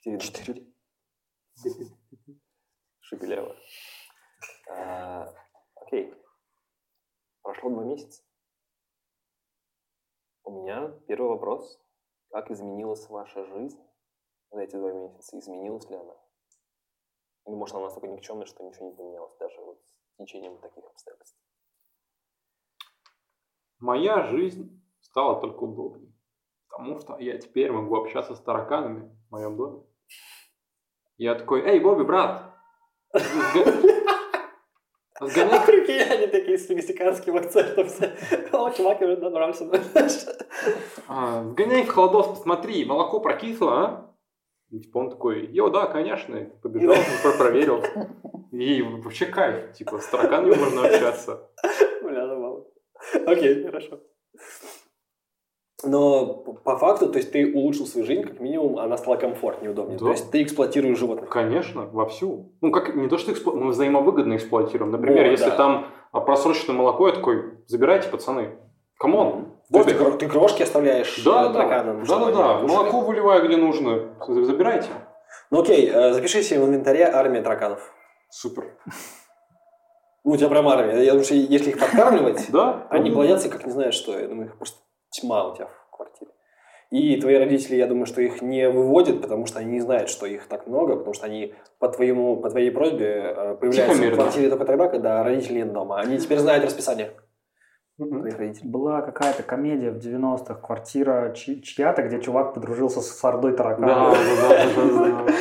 4 4. Шепелево. А, окей. Прошло два месяца. У меня первый вопрос. Как изменилась ваша жизнь за эти два месяца? Изменилась ли она? Или, может, она настолько никчемная, что ничего не поменялось, даже вот с течением таких обстоятельств? Моя жизнь стала только удобнее. Потому что я теперь могу общаться с тараканами в моем доме. Я такой, эй, Бобби, брат, Сгоняй... А прикинь, они такие с мексиканским акцентом все. О, чувак, уже нравится. А, сгоняй в холодос, посмотри, молоко прокисло, а? И, типа он такой, йо, да, конечно, побежал, проверил. И вообще кайф, типа, с тараканами можно общаться. Бля, забавно. Окей, хорошо. Но по факту, то есть ты улучшил свою жизнь, как минимум, она стала комфортнее, удобнее. Да. То есть ты эксплуатируешь животных. Конечно, вовсю. Ну, как не то, что эксплу... мы взаимовыгодно эксплуатируем. Например, О, если да. там просроченное молоко, я такой, забирайте, пацаны. Come on. Бобби. Ты, ты крошки оставляешь да, да, да, да, да. Молоко выливаю, где нужно. Забирайте. Ну окей, э, запиши себе в инвентаре армия тараканов. Супер. Ну, у тебя прям армия. Я думаю, что если их подкармливать, они плодятся, как не знаю что. Я думаю, их просто тьма у тебя в квартире. И твои родители, я думаю, что их не выводят, потому что они не знают, что их так много, потому что они по, твоему, по твоей просьбе э, появляются в квартире только тогда, когда родителей нет дома. Они теперь знают расписание. Была какая-то комедия в 90-х, квартира чья-то, где чувак подружился с Ордой тараканов. Да, да, да.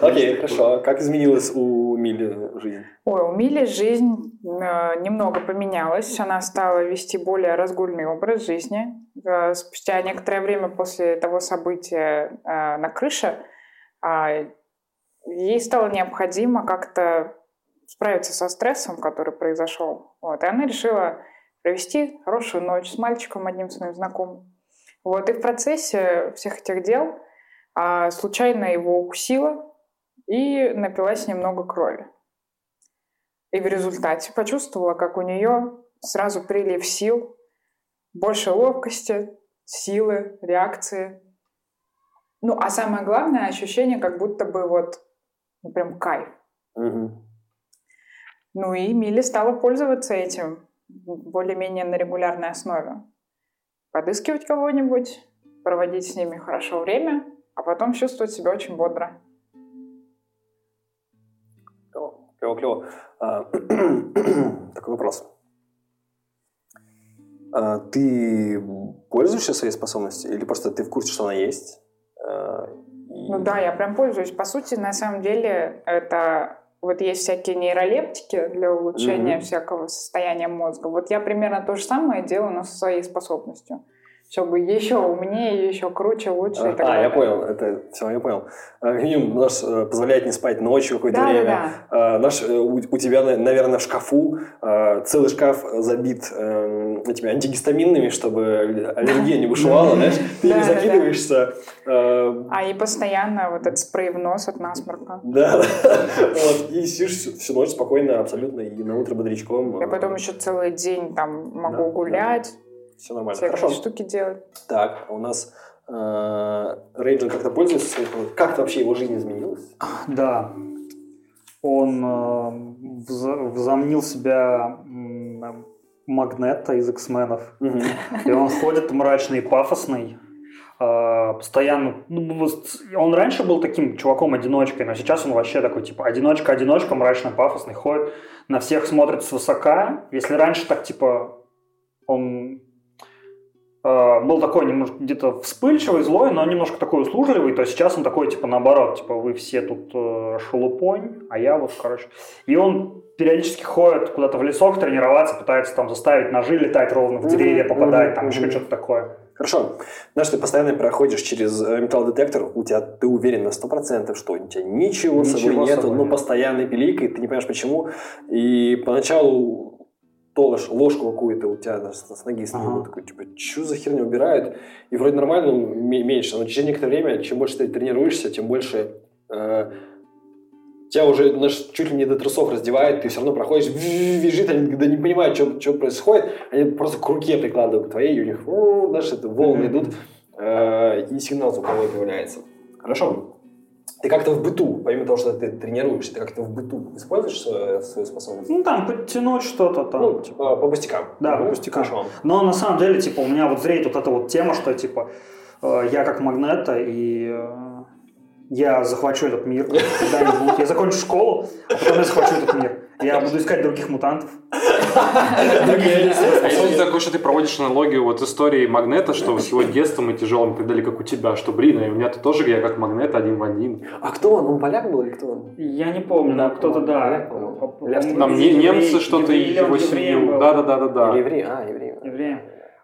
Окей, хорошо. Как изменилась у Мили жизнь? Ой, у Мили жизнь э, немного поменялась. Она стала вести более разгульный образ жизни. Э, спустя некоторое время после того события э, на крыше а, ей стало необходимо как-то справиться со стрессом, который произошел. Вот. И она решила провести хорошую ночь с мальчиком одним своим знакомым. Вот, и в процессе всех этих дел а, случайно его укусила и напилась немного крови. И в результате почувствовала, как у нее сразу прилив сил, больше ловкости, силы, реакции. Ну, а самое главное ощущение, как будто бы вот ну, прям кайф. Угу. Ну и Милли стала пользоваться этим более-менее на регулярной основе. Подыскивать кого-нибудь, проводить с ними хорошо время, а потом чувствовать себя очень бодро. Клево, клево. А, такой вопрос. А, ты пользуешься своей способностью или просто ты в курсе, что она есть? А. Ну да, я прям пользуюсь. По сути, на самом деле, это вот есть всякие нейролептики для улучшения mm-hmm. всякого состояния мозга. Вот я примерно то же самое делаю, но со своей способностью чтобы еще умнее, еще круче, лучше а, и так а, я понял, это все, я понял. Минимум наш э, позволяет не спать ночью какое-то да, время. Да, да. Наш, э, у, у тебя, наверное, в шкафу э, целый шкаф забит эм, этими антигистаминными, чтобы аллергия не бушевала, знаешь, ты не закидываешься. А и постоянно вот этот спрей в нос от насморка. Да, вот, и сидишь всю ночь спокойно, абсолютно, и на утро бодрячком. Я потом еще целый день там могу гулять все нормально. Всякие Хорошо. штуки делать. Так, у нас э, Рейнджер как-то пользуется Как-то вообще его жизнь изменилась? Да. Он э, взомнил себя э, Магнета из X-менов. Угу. И он ходит мрачный и пафосный. Э, постоянно... Ну, он раньше был таким чуваком-одиночкой, но сейчас он вообще такой, типа, одиночка-одиночка, мрачно-пафосный, ходит, на всех смотрит свысока. Если раньше так, типа, он был такой немножко где-то вспыльчивый, злой, но немножко такой услужливый, то сейчас он такой, типа, наоборот, типа, вы все тут э, шелупонь, а я вот, короче. И он периодически ходит куда-то в лесок тренироваться, пытается там заставить ножи летать ровно в деревья, попадать, там еще что-то такое. Хорошо. Знаешь, ты постоянно проходишь через э, металлодетектор, у тебя ты уверен на сто процентов, что у тебя ничего, ничего с собой нету, но постоянно пиликает, ты не понимаешь почему. И поначалу то ложку какую-то у тебя с, ноги сняли, ага. такой, типа, что за херня убирают? И вроде нормально, ну, меньше, но через некоторое время, чем больше ты тренируешься, тем больше э, тебя уже наш, чуть ли не до трусов раздевает, ты все равно проходишь, бежит, они когда не понимают, что, что происходит, они просто к руке прикладывают к твоей, и у них, знаешь, это волны идут, э, и сигнал звуковой появляется. Хорошо. Ты как-то в быту, помимо того, что ты тренируешься, ты как-то в быту используешь свою, свою способность? Ну, там, подтянуть что-то там. Ну, типа, по пустякам. Да, по пустякам. Хорошо. Но на самом деле, типа, у меня вот зреет вот эта вот тема, что, типа, э, я как магнета, и э, я захвачу этот мир когда-нибудь. Я закончу школу, а потом я захвачу этот мир. Я буду искать других мутантов. А если такое, что ты проводишь аналогию вот истории Магнета, что с его детством и тяжелым и так далее, как у тебя, что, блин, и у меня-то тоже я как Магнет один в один. А кто он? Он поляк был или кто он? Я не помню, но кто-то, да. Там немцы что-то его семью. Да, да, да, да, да. Еврей, а, еврей. Еврей.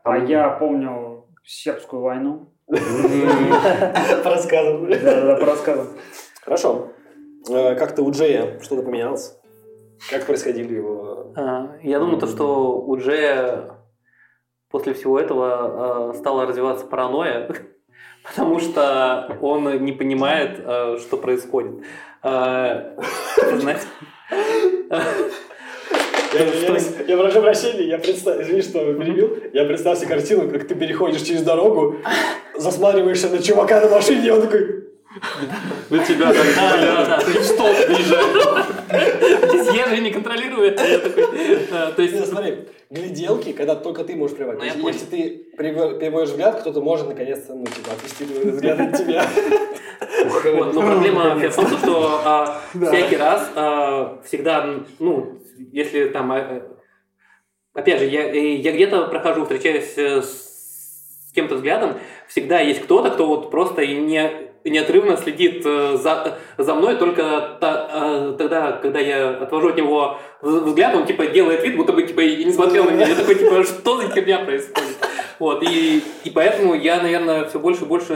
А я помню сербскую войну. По рассказам. Да, да, по рассказам. Хорошо. Э, как-то у Джея что-то поменялось? Как происходили его... А, я думаю, то, что у Джея после всего этого а, стала развиваться паранойя, потому что он не понимает, а, что происходит. Я, я, я прошу прощения, я представь, извини, что перебил. Я представил себе картину, как ты переходишь через дорогу, засматриваешься на чувака на машине, и он такой... На тебя так, да, да, ты в въезжаешь. Я же не контролирую это. То есть, смотри, гляделки, когда только ты можешь приводить. Ну, если ты переводишь взгляд, кто-то может наконец-то, ну, типа, отвести взгляд от тебя. Вот, но проблема в том, что а, всякий раз а, всегда, ну, если там, а, опять же, я, я где-то прохожу, встречаюсь э, с кем-то взглядом, всегда есть кто-то, кто вот просто не неотрывно следит э, за, за мной, только та, э, тогда, когда я отвожу от него взгляд, он типа делает вид, будто бы типа и не смотрел на меня. Я такой, типа, что за херня происходит? Вот, и, и поэтому я, наверное, все больше и больше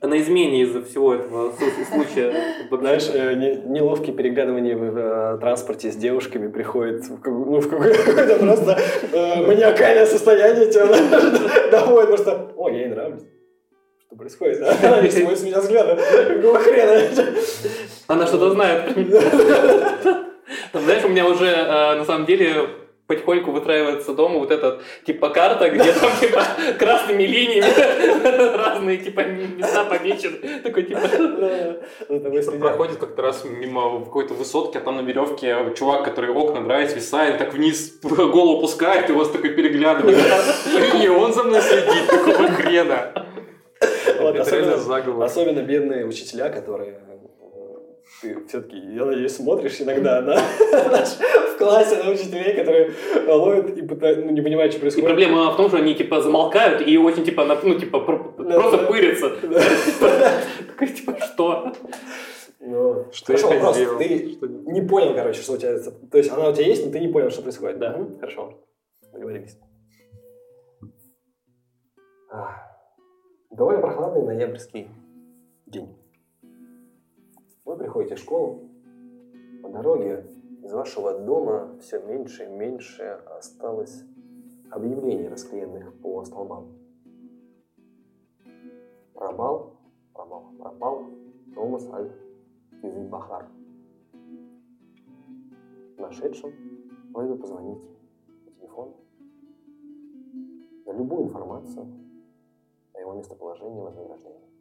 на измене из-за всего этого случая. Знаешь, э, неловкие переглядывания в транспорте с девушками приходят ну, в какое-то просто маниакальное состояние тебя потому что, о, я ей нравлюсь. Что происходит? Не свой с меня взгляда. Какого хрена? Она что-то знает. Знаешь, у меня уже на самом деле потихоньку выстраивается дома вот эта типа карта, где там типа красными линиями разные типа места помечены. Такой типа... Проходит как-то раз мимо какой-то высотки, а там на веревке чувак, который окна драет, свисает, так вниз голову пускает, и вас такой переглядывает. И он за мной следит, какого хрена. Вот, особенно, особенно бедные учителя, которые ты все-таки, я надеюсь, смотришь иногда на в классе на учителей, которые ловят и пытаются, ну, не понимают, что происходит. И проблема в том, что они типа замолкают и очень типа, ну, типа просто пырятся. Такой типа, что? Ну, что хорошо, я вопрос. Сделал? Ты что не понял, короче, что у тебя... То есть она у тебя есть, но ты не понял, что происходит. Да. Хорошо. Договорились. Довольно прохладный ноябрьский день. Вы приходите в школу, по дороге из вашего дома все меньше и меньше осталось объявлений, расклеенных по столбам. Пропал, пропал, пропал Томас Аль Бахар. Нашедшим просьба позвонить по телефону на любую информацию о его местоположении и вознаграждении.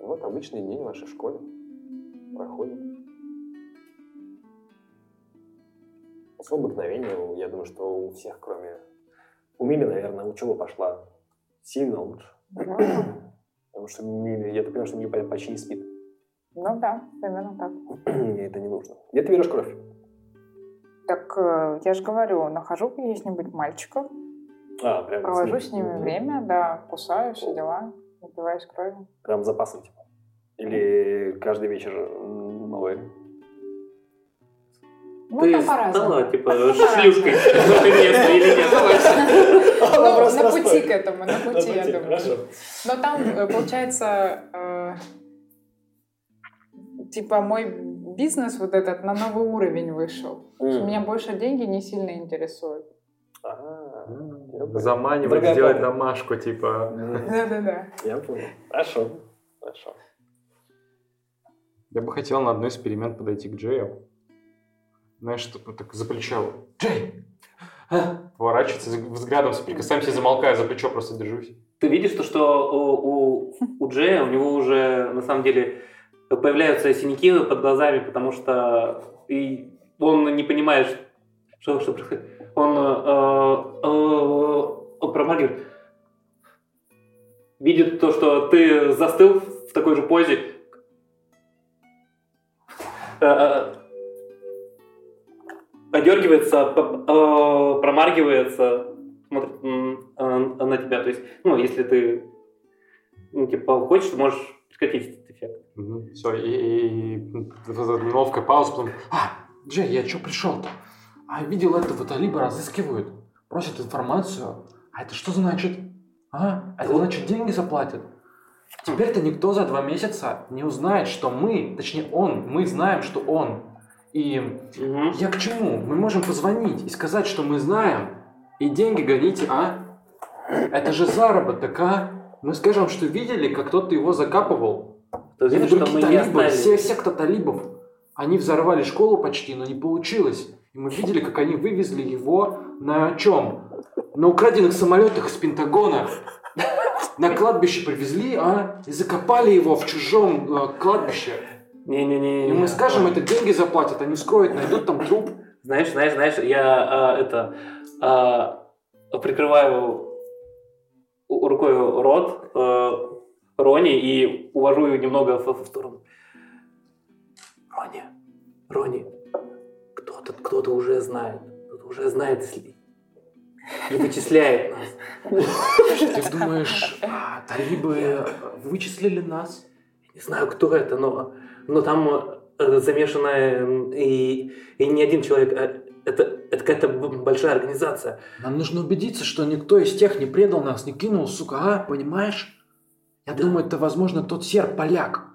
Вот обычный день в вашей школе проходит. С обыкновения, я думаю, что у всех, кроме... У Мили, наверное, учеба пошла сильно лучше. Потому что Мили, я так понимаю, что Мили почти не спит. Ну да, примерно так. Мне это не нужно. Где ты берешь кровь? Так э, я же говорю, нахожу каких-нибудь мальчиков, а, прям провожу с ними время, да, кусаю, все дела, напиваюсь кровью. Прям запасом, типа? Или каждый вечер новый? Ну, Ты стала, типа, шлюшкой наконец-то или нет? Ну, на пути к этому, на пути, я думаю. Но там, э, получается, э, типа, мой бизнес вот этот на новый уровень вышел. Меня больше деньги не сильно интересуют. Заманивать, сделать домашку, типа. Да-да-да. Я понял. Хорошо. Хорошо. Я бы хотел на одной из перемен подойти к Джею. Знаешь, чтобы так за плечо. Джей, поворачивается взглядом, соприкасаемся, замолкая за плечо, просто держусь. Ты видишь, то, что у, у, у Джея, у него уже на самом деле появляются синяки под глазами, потому что и он не понимает, что, что происходит. Он э, э, э, промагивает. Видит то, что ты застыл в такой же позе. Э, э, одергивается, э, промаргивается, смотрит на тебя. То есть, ну, если ты, ну, типа, хочешь, можешь прекратить этот эффект. Угу. Все, и, и, и неловкая пауза, потом, а, Джей, я что пришел-то? А видел это, вот либо разыскивают, просят информацию. А это что значит? А? Это значит деньги заплатят. Теперь-то никто за два месяца не узнает, что мы, точнее он, мы знаем, что он. И угу. я к чему? Мы можем позвонить и сказать, что мы знаем, и деньги гоните, а? Это же заработок, а? Мы скажем, что видели, как кто-то его закапывал. То есть, что мы талибы, все секта талибов, они взорвали школу почти, но не получилось. И мы видели, как они вывезли его на чем? На украденных самолетах с Пентагона. На кладбище привезли, а? И закопали его в чужом э, кладбище. Не-не-не. И мы скажем, это деньги заплатят, они вскроют, найдут там труп. Знаешь, знаешь, знаешь, я э, это э, прикрываю рукой рот э, Рони и увожу ее немного в, в сторону. Рони, Рони, кто-то кто то уже знает, кто-то уже знает и вычисляет нас. Ты думаешь, а, талибы вычислили нас? Не знаю, кто это, но, но там э, замешана и, и не один человек, а это, это какая-то большая организация. Нам нужно убедиться, что никто из тех не предал нас, не кинул, сука, а? Понимаешь? Я да. думаю, это, возможно, тот серб, поляк.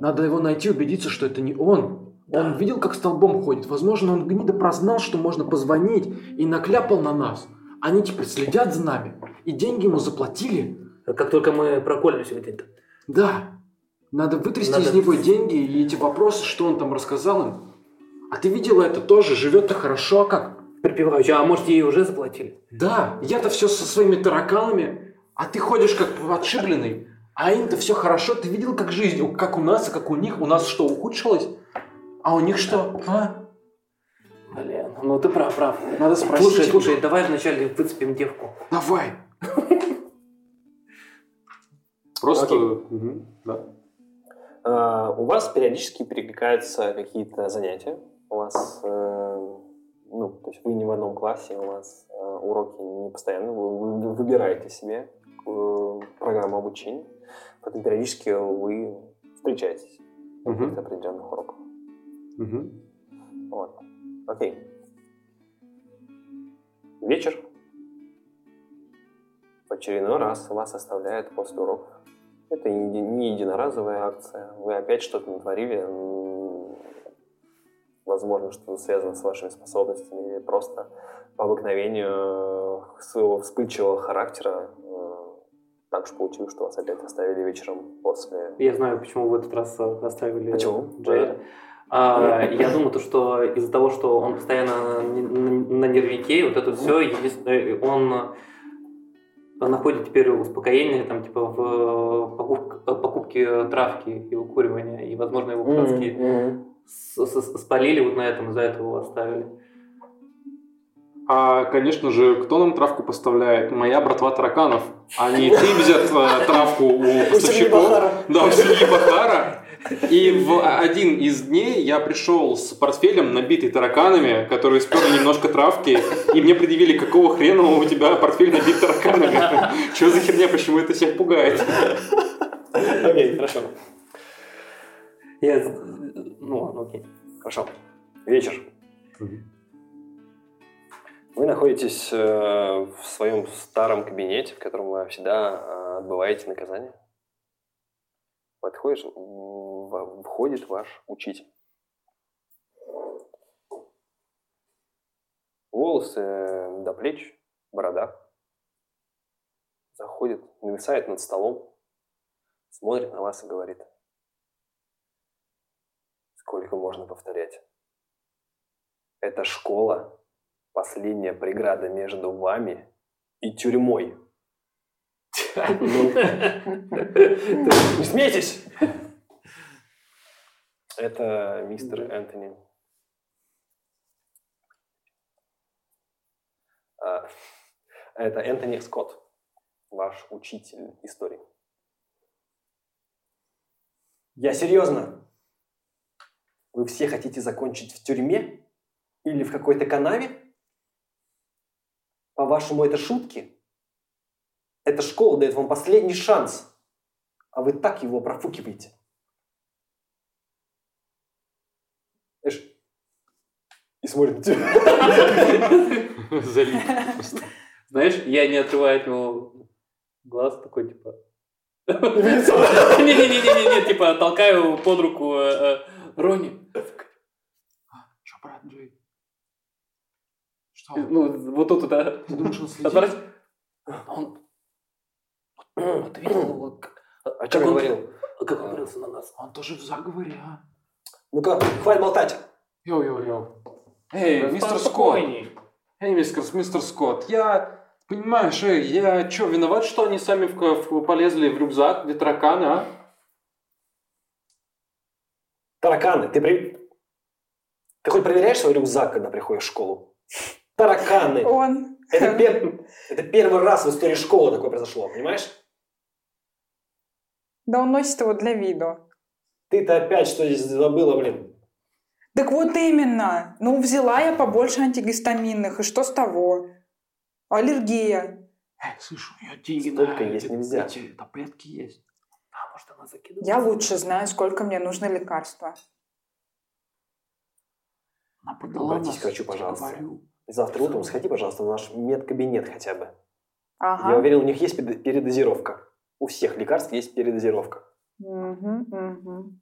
Надо его найти, убедиться, что это не он. Да. Он видел, как столбом ходит. Возможно, он гнида прознал, что можно позвонить и накляпал на нас. Они теперь следят за нами. И деньги ему заплатили. Как только мы проколемся где-то. Да. Надо вытрясти Надо... из него деньги и эти вопросы, что он там рассказал им. А ты видела это тоже? Живет-то хорошо, а как? Припеваючи, а может ей уже заплатили? Да, я-то все со своими тараканами, а ты ходишь как отшибленный. А им-то все хорошо. Ты видел, как жизнь, как у нас, а как у них? У нас что, ухудшилось? А у них что? А? Блин, ну ты прав, прав. Надо спросить. Слушай, слушай, давай вначале выцепим девку. Давай. Просто, угу, да. А, у вас периодически перекликаются какие-то занятия. У вас, э, ну, то есть вы не в одном классе, у вас э, уроки не постоянно, вы выбираете себе программу обучения, поэтому периодически вы встречаетесь на каких-то определенных уроках. uh Вот. Окей. Вечер. В очередной раз вас оставляют после уроков это не единоразовая акция. Вы опять что-то натворили, возможно, что связано с вашими способностями или просто по обыкновению своего вспыльчивого характера э, так уж получилось, что вас опять оставили вечером после... Я знаю, почему в этот раз оставили почему? Джейда. А, я думаю, то, что из-за того, что он постоянно на нервике, вот это все, э, он находит теперь успокоение там типа в покупке, покупке травки и выкуривания, и, возможно, его пацански mm-hmm. спалили вот на этом, из-за этого его оставили. А, конечно же, кто нам травку поставляет? Моя братва тараканов. Они трибзят э, травку у поставщиков. Да, у семьи Бахара. И в один из дней я пришел с портфелем, набитый тараканами, которые сперли немножко травки, и мне предъявили, какого хрена у тебя портфель набит тараканами? Что за херня, почему это всех пугает? Окей, хорошо. Я... Ну, окей. Хорошо. Вечер. Вы находитесь э, в своем старом кабинете, в котором вы всегда э, отбываете наказание. Подходишь, входит ваш учитель. Волосы до плеч, борода. Заходит, нависает над столом, смотрит на вас и говорит. Сколько можно повторять? Это школа последняя преграда между вами и тюрьмой? Ну, не смейтесь! Это мистер Энтони. А, это Энтони Скотт, ваш учитель истории. Я серьезно. Вы все хотите закончить в тюрьме? Или в какой-то канаве? По-вашему, это шутки? Эта школа дает вам последний шанс, а вы так его профукиваете. Эш, и смотрит на тебя. Знаешь, я не отрываю от него глаз такой, типа... Не-не-не-не-не, типа толкаю под руку э, э, Рони. Что, брат? Что? Ну, вот тут, да. Ты думаешь, он следит? Он... Вот видел его, О чем я говорил? как он брился на нас. Он тоже в заговоре, а? Ну-ка, хватит болтать. Yo-yo-yo. Эй, мистер Скотт. Эй, мистер, мистер Скотт, я... Понимаешь, эй, я что, виноват, что они сами в, в- полезли в рюкзак, где тараканы, а? Тараканы. Ты, при... ты хоть проверяешь свой рюкзак, когда приходишь в школу? Тараканы. Он. Это, пер- это первый раз в истории школы такое произошло, понимаешь? Да он носит его для виду. Ты-то опять что здесь забыла, блин? Так вот именно. Ну, взяла я побольше антигистаминных, и что с того? Аллергия. Эй, слышь, у нее деньги Столько на есть эти- нельзя. эти таблетки есть. А, может, она закидывает? Я лучше знаю, сколько мне нужно лекарства. Она продала Обратись нас, к врачу, пожалуйста. говорю. Завтра утром сходи, пожалуйста, в наш медкабинет хотя бы. Ага. Я уверен, у них есть перед- передозировка. У всех лекарств есть передозировка. Мгм, мгм.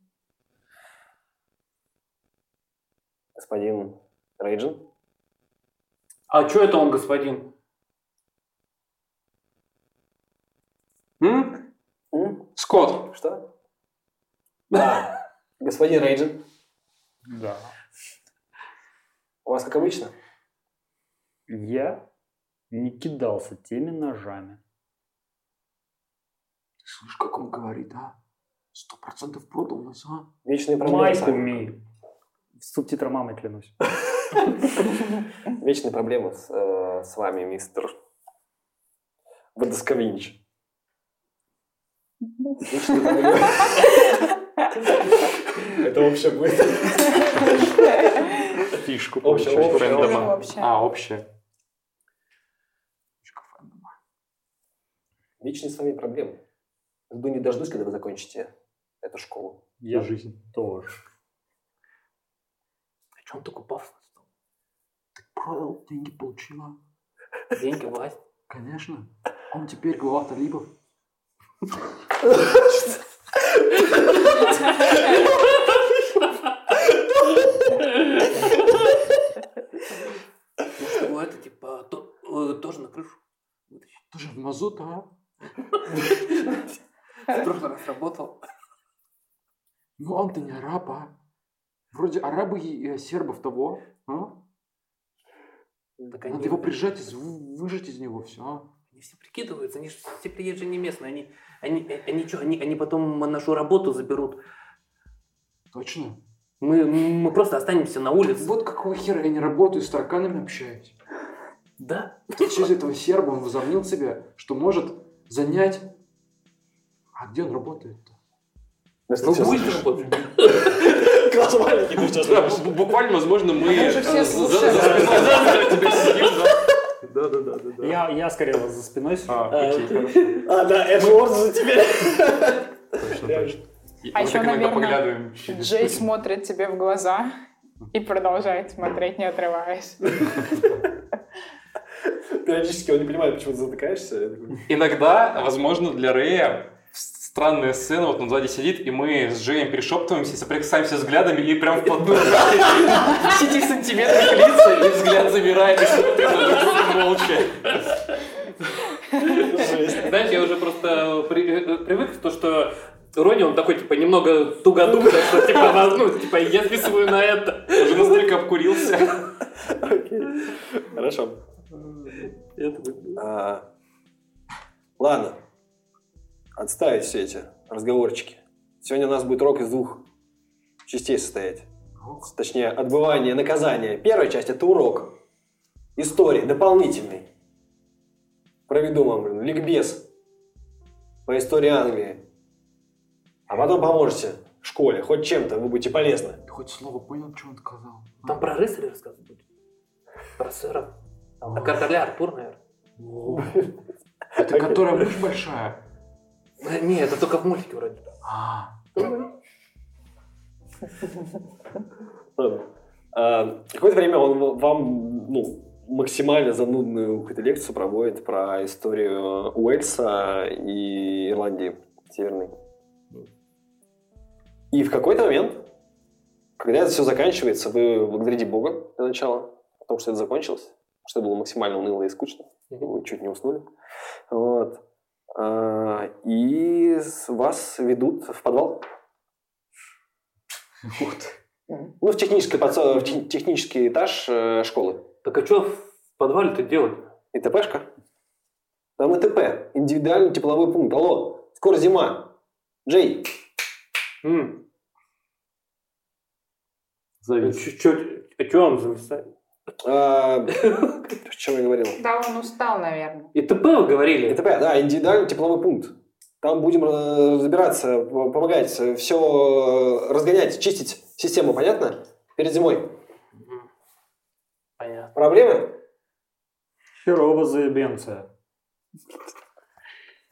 Господин Рейджин? А что это он, господин? М? М? Скотт, Что? Да. Господин Рейджин, Да. у вас как обычно? Я не кидался теми ножами. ты слышишь, как он говорит, а? Сто процентов продал нас, а? Вечные проблемы. с Майку вами. умею. С субтитром мамой клянусь. Вечные проблемы с, э, с вами, мистер проблемы. Это вообще будет. Фишку получаешь общее, фэндома. общее. А, общее. Фишка фэндома. Вечные с вами проблемы. Жду не дождусь, когда вы закончите эту школу. Я Жизнь. тоже. А что он такой пафосный стал? Продал, деньги получила. Деньги, власть. Конечно. Он теперь глава талибов. Что это, типа, то- тоже на крышу вытащить. Тоже в мазут, а? В прошлый раз работал. Ну он-то не араб, а? Вроде арабы и сербов того, а? Так они, Надо его прижать, и вы- выжать из него все, а? они все прикидываются, они же все приезжие не местные. Они, они, э, они, что, они, они потом нашу работу заберут. Точно? Мы, мы просто останемся на улице. Вот какого хера я не работаю, с тараканами общаюсь. Да? Из этого серба он возомнил себя, что может занять... А где он работает-то? Ну, будет работать. Класс маленький, ты сейчас Да, бу- буквально, возможно, мы за- спиной тебя сидим, да? Да, да. Я, я скорее за спиной сижу. А, Э, окей. А, да, Эдвард за тебя. Точно, точно. А еще, наверное, поглядываем через Джей смотрит тебе в глаза и продолжает смотреть, не отрываясь. Периодически он не понимает, почему ты затыкаешься. Иногда, возможно, для Рэя странная сцена, вот он сзади сидит, и мы с Джеем перешептываемся, соприкасаемся взглядами и прям вплотную в 10 сантиметрах лица, и взгляд замирает, и смотрим друг друга молча. Знаешь, я уже просто при- э, привык, то, что Рони, он такой, типа, немного тугодум, так что, типа, ну, типа, я списываю на это. Уже настолько обкурился. Окей. Хорошо. А, ладно. Отставить все эти разговорчики. Сегодня у нас будет урок из двух частей состоять. Точнее, отбывание наказания. Первая часть – это урок. Истории, дополнительный. Проведу вам, блин, ликбез по истории Англии. А потом поможете в школе, хоть чем-то, вы будете полезны. Ты хоть слово понял, что он сказал? Там про рыцаря рассказывать будет. Про сэра. Там, про короля Артур, наверное. Это которая мышь большая. Э, Не, это только в мультике вроде. А. А, Какое-то время он вам ну, максимально занудную какую-то лекцию проводит про историю Уэльса и Ирландии Северной. И в какой-то момент, когда это все заканчивается, вы благодарите Бога для начала, о том, что это закончилось, что было максимально уныло и скучно. Вы чуть не уснули. Вот. А, И вас ведут в подвал. Ну, в технический, подсо- в тех- технический этаж э, школы. Так а что в подвале-то делать? И ТПшка. Там ИТП. Индивидуальный тепловой пункт. Алло, скоро зима. Джей, завис. А что он зависает? А, о чем я говорил? Да, он устал, наверное. И ТП вы говорили? ИТП, да, индивидуальный тепловой пункт. Там будем э, разбираться, помогать, все разгонять, чистить систему, понятно? Перед зимой. Понятно. Проблемы? Херово заебенция.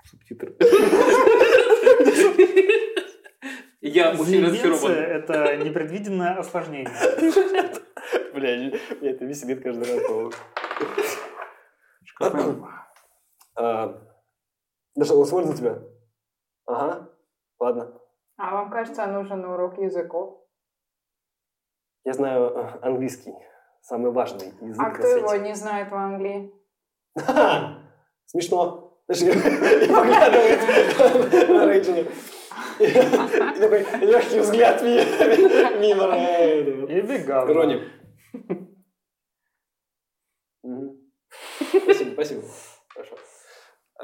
Субтитры. Я очень разочарован. это непредвиденное осложнение. Бля, меня это веселит каждый раз, Да что, голосовали за тебя? Ага, ладно. А вам кажется, нужен урок языков? Я знаю э, английский, самый важный язык А кто его не знает в Англии? Смешно. Знаешь, и поглядывает на Рэйчела. И такой легкий взгляд ми- мимо. И бегал. Рони. Мгм. Спасибо, спасибо. Хорошо.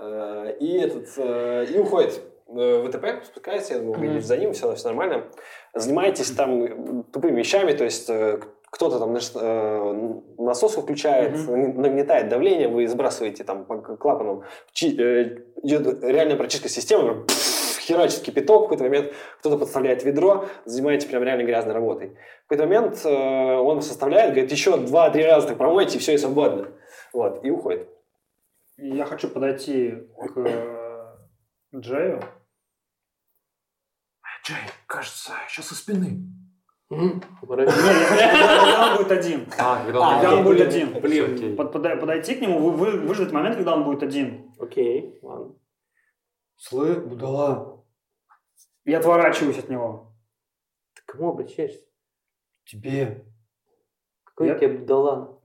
Э, И этот, э, и уходит э, в ВТП, спускается, я думаю, идете за ним, все, все нормально. Занимаетесь там тупыми вещами, то есть кто-то там насос включает, нагнетает давление, вы сбрасываете там по клапанам, идет реальная прочистка системы, пфф, херачит кипяток, в какой-то момент кто-то подставляет ведро, занимаетесь прям реально грязной работой. В какой-то момент э, он составляет, говорит, еще два-три раза так промойте, и все, и свободно. Вот, и уходит. Я хочу подойти к э, Джею. Джей, кажется, сейчас со спины. Нет, когда он будет один. А, когда он будет один. блин. Подойти к нему, вы- вы- выждать момент, когда он будет один. Окей, ладно. Слы, будала. И отворачиваюсь от него. Ты кому обращаешься? Тебе. Какой Я- тебе Бдалан?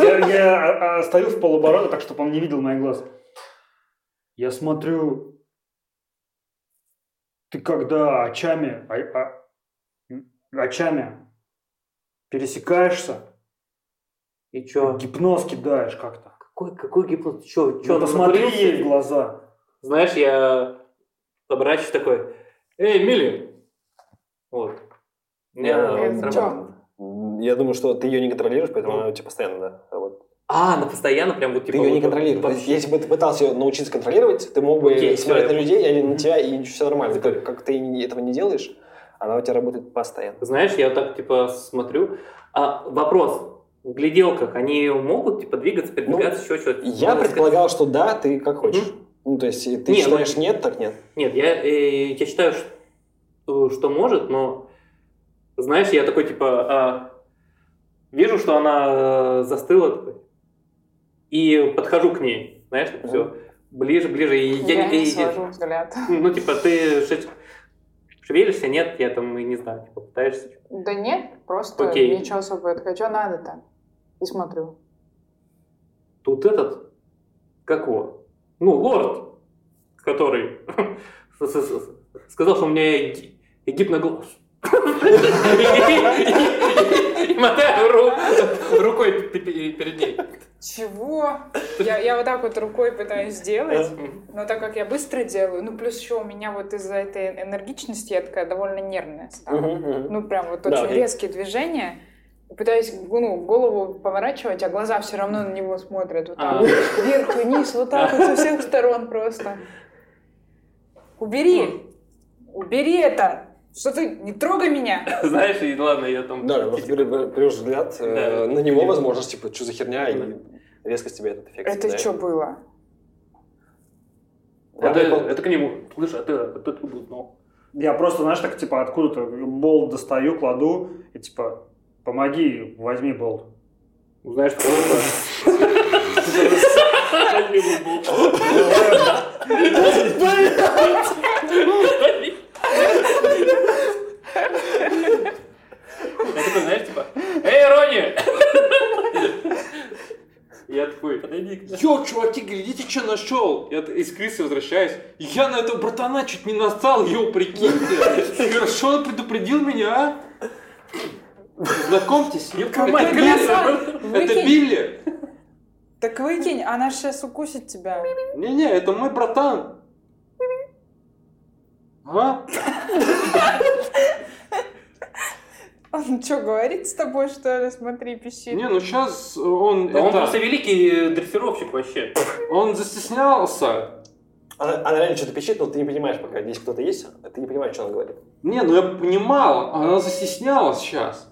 Я, я а, а, стою в полоборота, так, чтобы он не видел моих глаз. Я смотрю, ты когда очами, а- а- очами пересекаешься, И чё? гипноз кидаешь как-то. Какой, какой гипноз? Ты чё, чё Ну, посмотри ей в глаза. Знаешь, я оборачиваюсь такой, эй, Милли! Вот. Я Я- думаю, что ты ее не контролируешь, поэтому она у тебя постоянно, да, работает. А, она постоянно прям вот Ты типа... ее не вот контролируешь. То есть, вообще. Если бы ты пытался ее научиться контролировать, ты мог бы Окей, смотреть на людей, и они на тебя, и все нормально. Только как ты не- этого не делаешь, она у тебя работает постоянно. Знаешь, я вот так типа смотрю. А вопрос. В гляделках они могут типа двигаться, передвигаться, еще что-то? Ну, Я Ну, предполагал, что да, ты как хочешь. Мгм. Ну, то есть, ты Не, считаешь ну- нет, так нет. Нет, я, э, я считаю, что, что может, но знаешь, я такой типа а, вижу, что она э, застыла такой, и подхожу к ней, знаешь, все ближе, ближе, и я, Я не и- свожу взгляд. ну типа ты ше- шевелишься, нет, я там и не знаю, типа пытаешься. Да нет, просто Окей. ничего особо. Я такая, что надо-то? И смотрю. Тут этот, как его, ну лорд, который сказал, что у меня ги- гипноглоз. И мотаю рукой перед ней. Чего? Я, я вот так вот рукой пытаюсь сделать, но так как я быстро делаю, ну плюс еще у меня вот из-за этой энергичности я такая довольно нервная стала. Ну прям вот очень резкие движения. Пытаюсь ну, голову поворачивать, а глаза все равно на него смотрят. Вот так, вверх, вниз, вот так вот со всех сторон просто. Убери! Убери это! Что ты, не трогай меня! Знаешь, и ладно, я там... Да, просто берешь взгляд э, на него, возможно, типа, что за херня, и резко с тебя этот эффект Это что было? Это, это к нему. Слышь, а ты, а ты откуда узнал? Я просто, знаешь, так, типа, откуда-то болт достаю, кладу, и, типа, помоги, возьми болт. Знаешь, просто... Я такой, знаешь, типа, эй, Рони! Я такой, подойди к Йо, чуваки, глядите, что нашел. Я из крысы возвращаюсь. Я на этого братана чуть не настал, йо, прикиньте. Хорошо он предупредил меня, а? Знакомьтесь, это крыса. Это Билли. Так выкинь, она сейчас укусит тебя. Не-не, это мой братан. А? Он что, говорит с тобой, что ли? Смотри, пищит. Не, ну сейчас он... Да это... Он просто великий дрессировщик вообще. Он застеснялся. Она, она реально что-то пищит, но ты не понимаешь, пока здесь кто-то есть, ты не понимаешь, что она говорит. Не, ну я понимал, она застеснялась сейчас.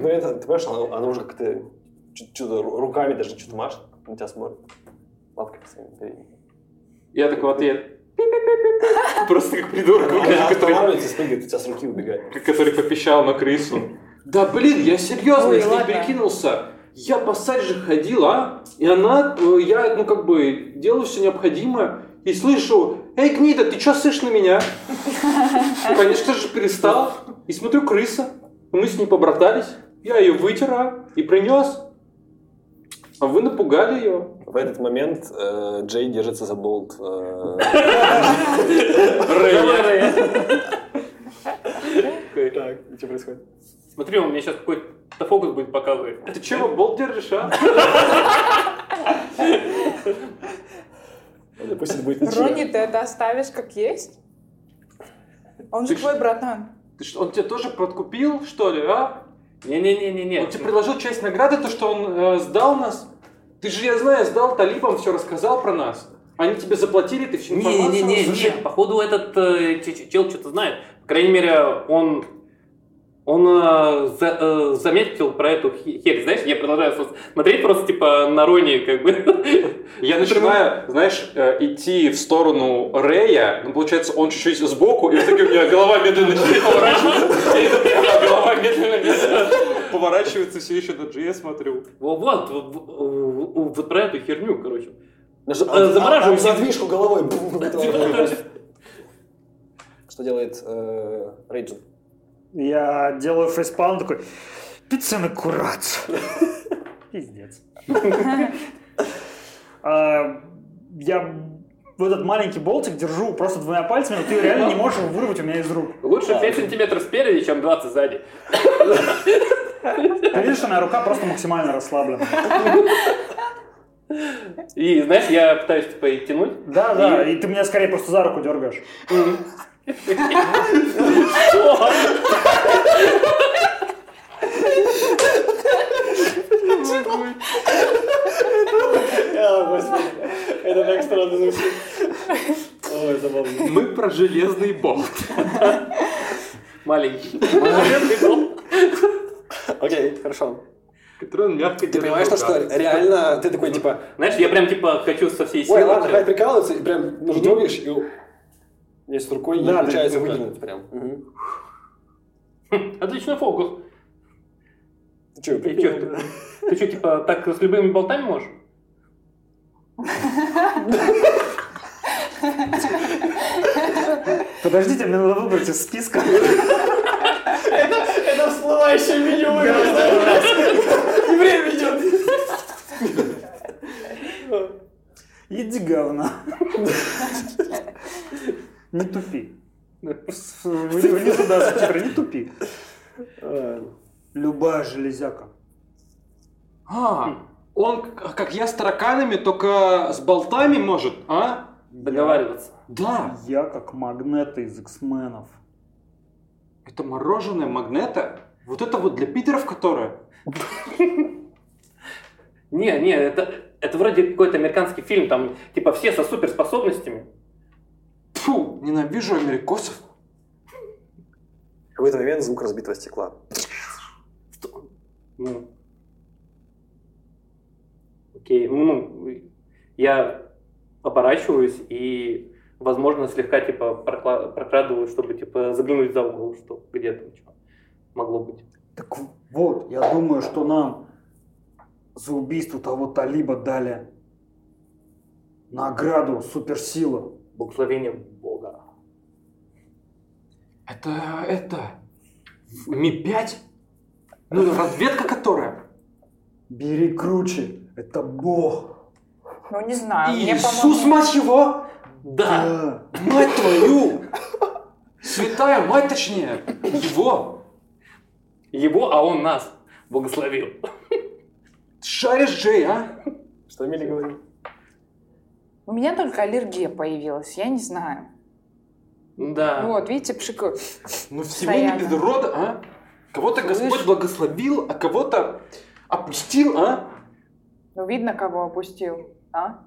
Ну это, ты понимаешь, она, она уже как-то что-то руками даже что-то машет, на тебя смотрит. Лапкой своими Я такой ответ. Просто как придурок, который... спрыгивает, у тебя с руки убегает. Который попищал на крысу. Да блин, я серьезно, с ней перекинулся. Я по же ходил, а? И она, э, я, ну как бы, делаю все необходимое. И слышу, эй, гнида, ты что слышишь на меня? Конечно же, перестал. И смотрю, крыса. Мы с ней побратались. Я ее вытер и принес. А вы напугали ее. В этот момент э, Джей держится за болт. Э... Так, что происходит? Смотри, он мне сейчас какой-то фокус будет показывать. Ты чего, болт держишь, а? Это будет Ронни, ты это оставишь как есть? Он же твой братан. Ты что, он тебя тоже подкупил, что ли, а? Не-не-не-не-не. Он тебе предложил часть награды, то, что он э, сдал нас? Ты же, я знаю, сдал талибам, все рассказал про нас. Они тебе заплатили, ты всю информацию Не-не-не, не, походу этот э, чел что-то знает. По крайней мере, он он э, за, э, заметил про эту херь, знаешь, я продолжаю смотреть просто типа на Рони, как бы. Я начинаю, знаешь, э, идти в сторону Рэя, ну, получается, он чуть-чуть сбоку, и в итоге у меня голова медленно поворачивается, голова медленно поворачивается все еще на G, смотрю. Вот, вот про эту херню, короче. Замораживаем задвижку головой. Что делает Рейджин? Я делаю фейспалм такой, пицца курац. Пиздец. А, я вот этот маленький болтик держу просто двумя пальцами, но ты реально не можешь его вырвать у меня из рук. Лучше 5 сантиметров спереди, чем 20 сзади. Ты видишь, что моя рука просто максимально расслаблена. И знаешь, я пытаюсь типа и тянуть. Да, да, и ты меня скорее просто за руку дергаешь. Что? Это так странно звучит. Ой, забавно. Мы про железный болт. Маленький. Железный болт. Окей, хорошо. Который он мягко Ты понимаешь, что, что реально ты такой, типа... Знаешь, я прям, типа, хочу со всей силы... Ой, ладно, хватит прикалываться, и прям, ну, трогаешь, и Здесь рукой не получается выдернуть прям. Отличный фокус. Ты что, ты, что, ты что, типа, так с любыми болтами можешь? Подождите, мне надо выбрать из списка. Это, это всплывающее меню. И время идет. Иди говна. Не тупи. Внизу, да, субтитры, не тупи. Любая железяка. А, он, как я, с тараканами, только с болтами может, а? Договариваться. Да. Я как магнета из X-менов. Это мороженое магнета? Вот это вот для питеров, которое? Не, не, это, это вроде какой-то американский фильм, там типа все со суперспособностями. Фу, ненавижу америкосов. В какой-то момент звук разбитого стекла. Ну. Окей, ну, я оборачиваюсь и, возможно, слегка типа прокрадываю, чтобы типа заглянуть за угол, что где там что могло быть. Так вот, я думаю, что нам за убийство того талиба дали награду суперсила. Благословение Бога. Это, это, Ми-5? Ну, разведка которая? Бери круче, это Бог. Ну, не знаю. Иисус, мать его! Да. да. Мать твою! Святая мать, точнее, его. Его, а он нас благословил. Шаришь, Джей, а? Что Мили говорит? У меня только аллергия появилась, я не знаю. Да. Вот, видите, пшикаю. Ну всего не без рода, а? Кого-то Господь благословил, а кого-то опустил, а? Ну, видно, кого опустил, а?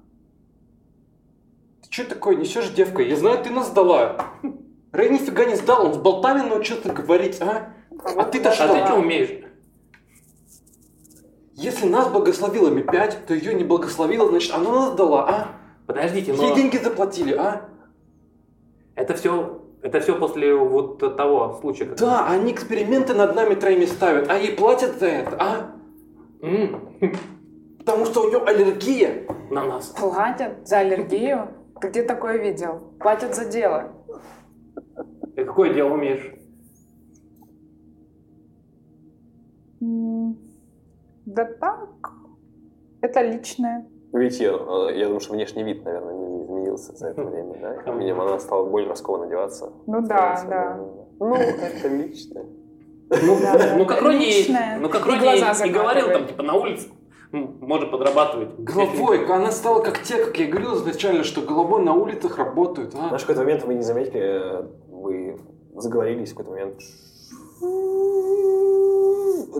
Ты что такое несешь, девка? Я знаю, ты нас сдала. Рэй нифига не сдал, он с болтами научился говорить, а? А ты-то что? А ты что умеешь? Если нас благословила Ми-5, то ее не благословила, значит, она нас дала, а? Подождите, но... Ей деньги заплатили, а? Это все, это все после вот того случая. Как... Да, они эксперименты над нами троими ставят, а ей платят за это, а? Mm. Потому что у нее аллергия. На нас. Платят за аллергию? Ты где такое видел? Платят за дело. И какое дело умеешь? Да так. Это личное. Видите, я, я думаю, что внешний вид, наверное, не изменился за это время, да? Видимо, она стала более раскованно одеваться. Ну да, да. Ну, это личное. Ну, Да, ну как Рони, ну как И Рони глаза не говорил, там типа на улице м, можно подрабатывать. Головой, она стала как те, как я говорил изначально, что головой на улицах работают, а? Знаешь, в какой-то момент вы не заметили, э, вы заговорились, в какой-то момент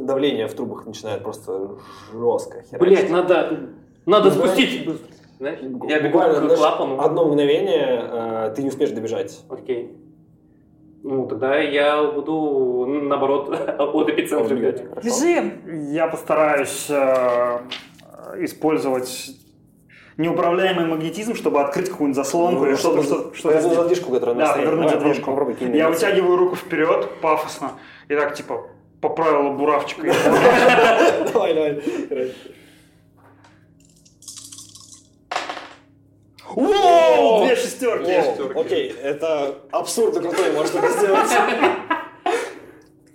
давление в трубах начинает просто жестко херачить. Блять, надо, надо Ну, спустить. Знаешь, я бегу Буквально, к знаешь, клапану. Одно мгновение э, ты не успеешь добежать. Окей. Ну, тогда я буду, наоборот, от эпицентра бегать. Бежим! Я постараюсь э, использовать неуправляемый магнетизм, чтобы открыть какую-нибудь заслонку или что-то, что, что Повернуть задвижку, которая Да, Давай, задвижку. Я вытягиваю руку вперед, пафосно, и так типа поправила буравчикой. Давай, давай. Воу! Две шестерки! Воу, Окей, это абсурдно крутое, может это сделать.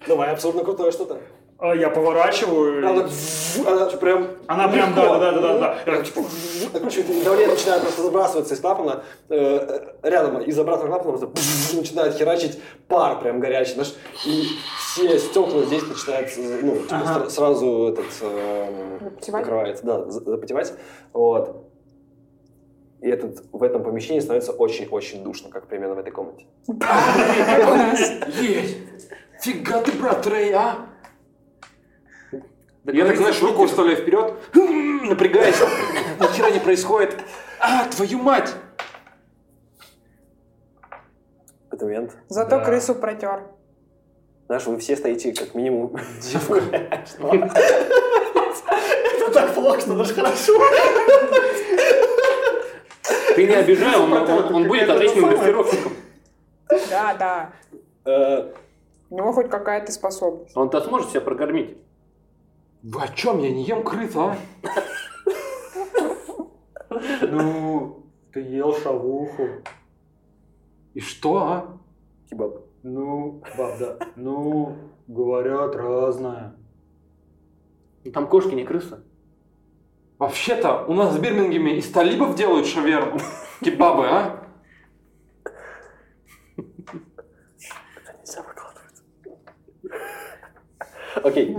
Давай, абсурдно крутое что-то. А, Я поворачиваю. Она, и- она прям Она прям, да, да, да, да, да. Типа, чуть давление начинает просто забрасываться из клапана э, э, рядом из обратного клапана просто начинает херачить пар прям горячий, знаешь, и все стекла здесь начинают, э, ну, типа, Ага. сра- сразу этот э, Запотевать? закрывается, да, за- запотевать, вот. И этот, в этом помещении становится очень-очень душно, как примерно в этой комнате. Есть! Фига ты, брат, Рэй, а? Я так, знаешь, руку выставляю вперед, напрягаюсь, ни хера не происходит. А, твою мать! В этот момент, Зато Да. крысу протер. знаешь, вы все стоите как минимум. Это так плохо, что даже хорошо. Ты не обижай, он, он- он будет отличным дрессировщиком. Да, да. Э, У него хоть какая-то способность. Он-то сможет себя прокормить. Вы о чем? Я не ем крыс, а? Ну, ты ел шавуху. И что, а? Кебаб. Ну, баб, да. Ну, говорят разное. Там кошки, не крысы. Вообще-то у нас в Бирмингеме из талибов делают шаверму. Кебабы, а? Окей.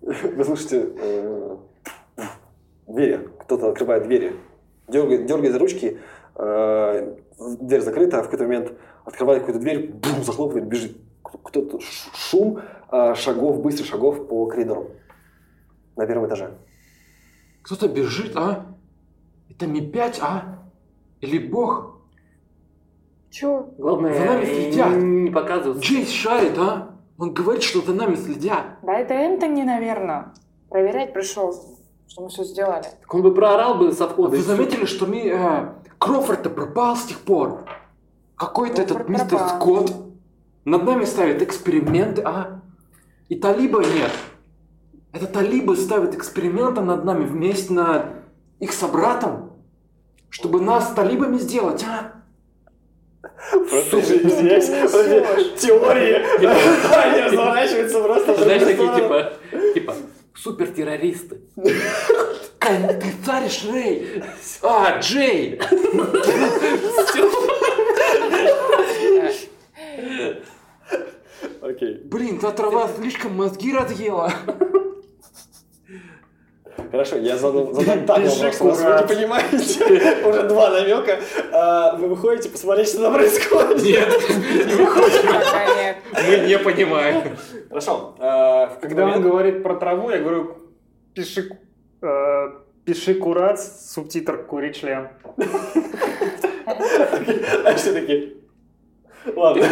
Вы слышите, э, двери, кто-то открывает двери, дергает за ручки, э, дверь закрыта, а в какой-то момент открывает какую-то дверь, бум, захлопывает, бежит. Кто-то шум э, шагов, быстрых шагов по коридору на первом этаже. Кто-то бежит, а? Это Ми-5, а? Или Бог? Чё? Главное, За нами следят. не показываться. Джейс шарит, а? Он говорит, что за нами следят. Да это Энтони, наверное. Проверять пришел, что мы все сделали. Так он бы проорал бы со входа. Вы и всё. заметили, что ми, э, Крофорд-то пропал с тех пор? Какой-то этот мистер пропал. Скотт над нами ставит эксперименты, а? И талиба нет. Это талибы ставят эксперименты над нами вместе над их собратом, чтобы нас талибами сделать, а? Просто здесь теории. Они разворачиваются просто. в Знаешь, другую такие типа, типа, супертеррористы. Ты царишь, Рэй! А, Джей! Окей. Блин, та трава слишком мозги разъела. Хорошо, я задам, задам так вопрос, раз вы не понимаете, уже два намека. А, Вы выходите, посмотрите, что там происходит. Нет, не нет. Мы не понимаем. Хорошо. а, Когда он говорит про траву, я говорю, пиши, э, пиши курат, субтитр кури член. А все таки Ладно.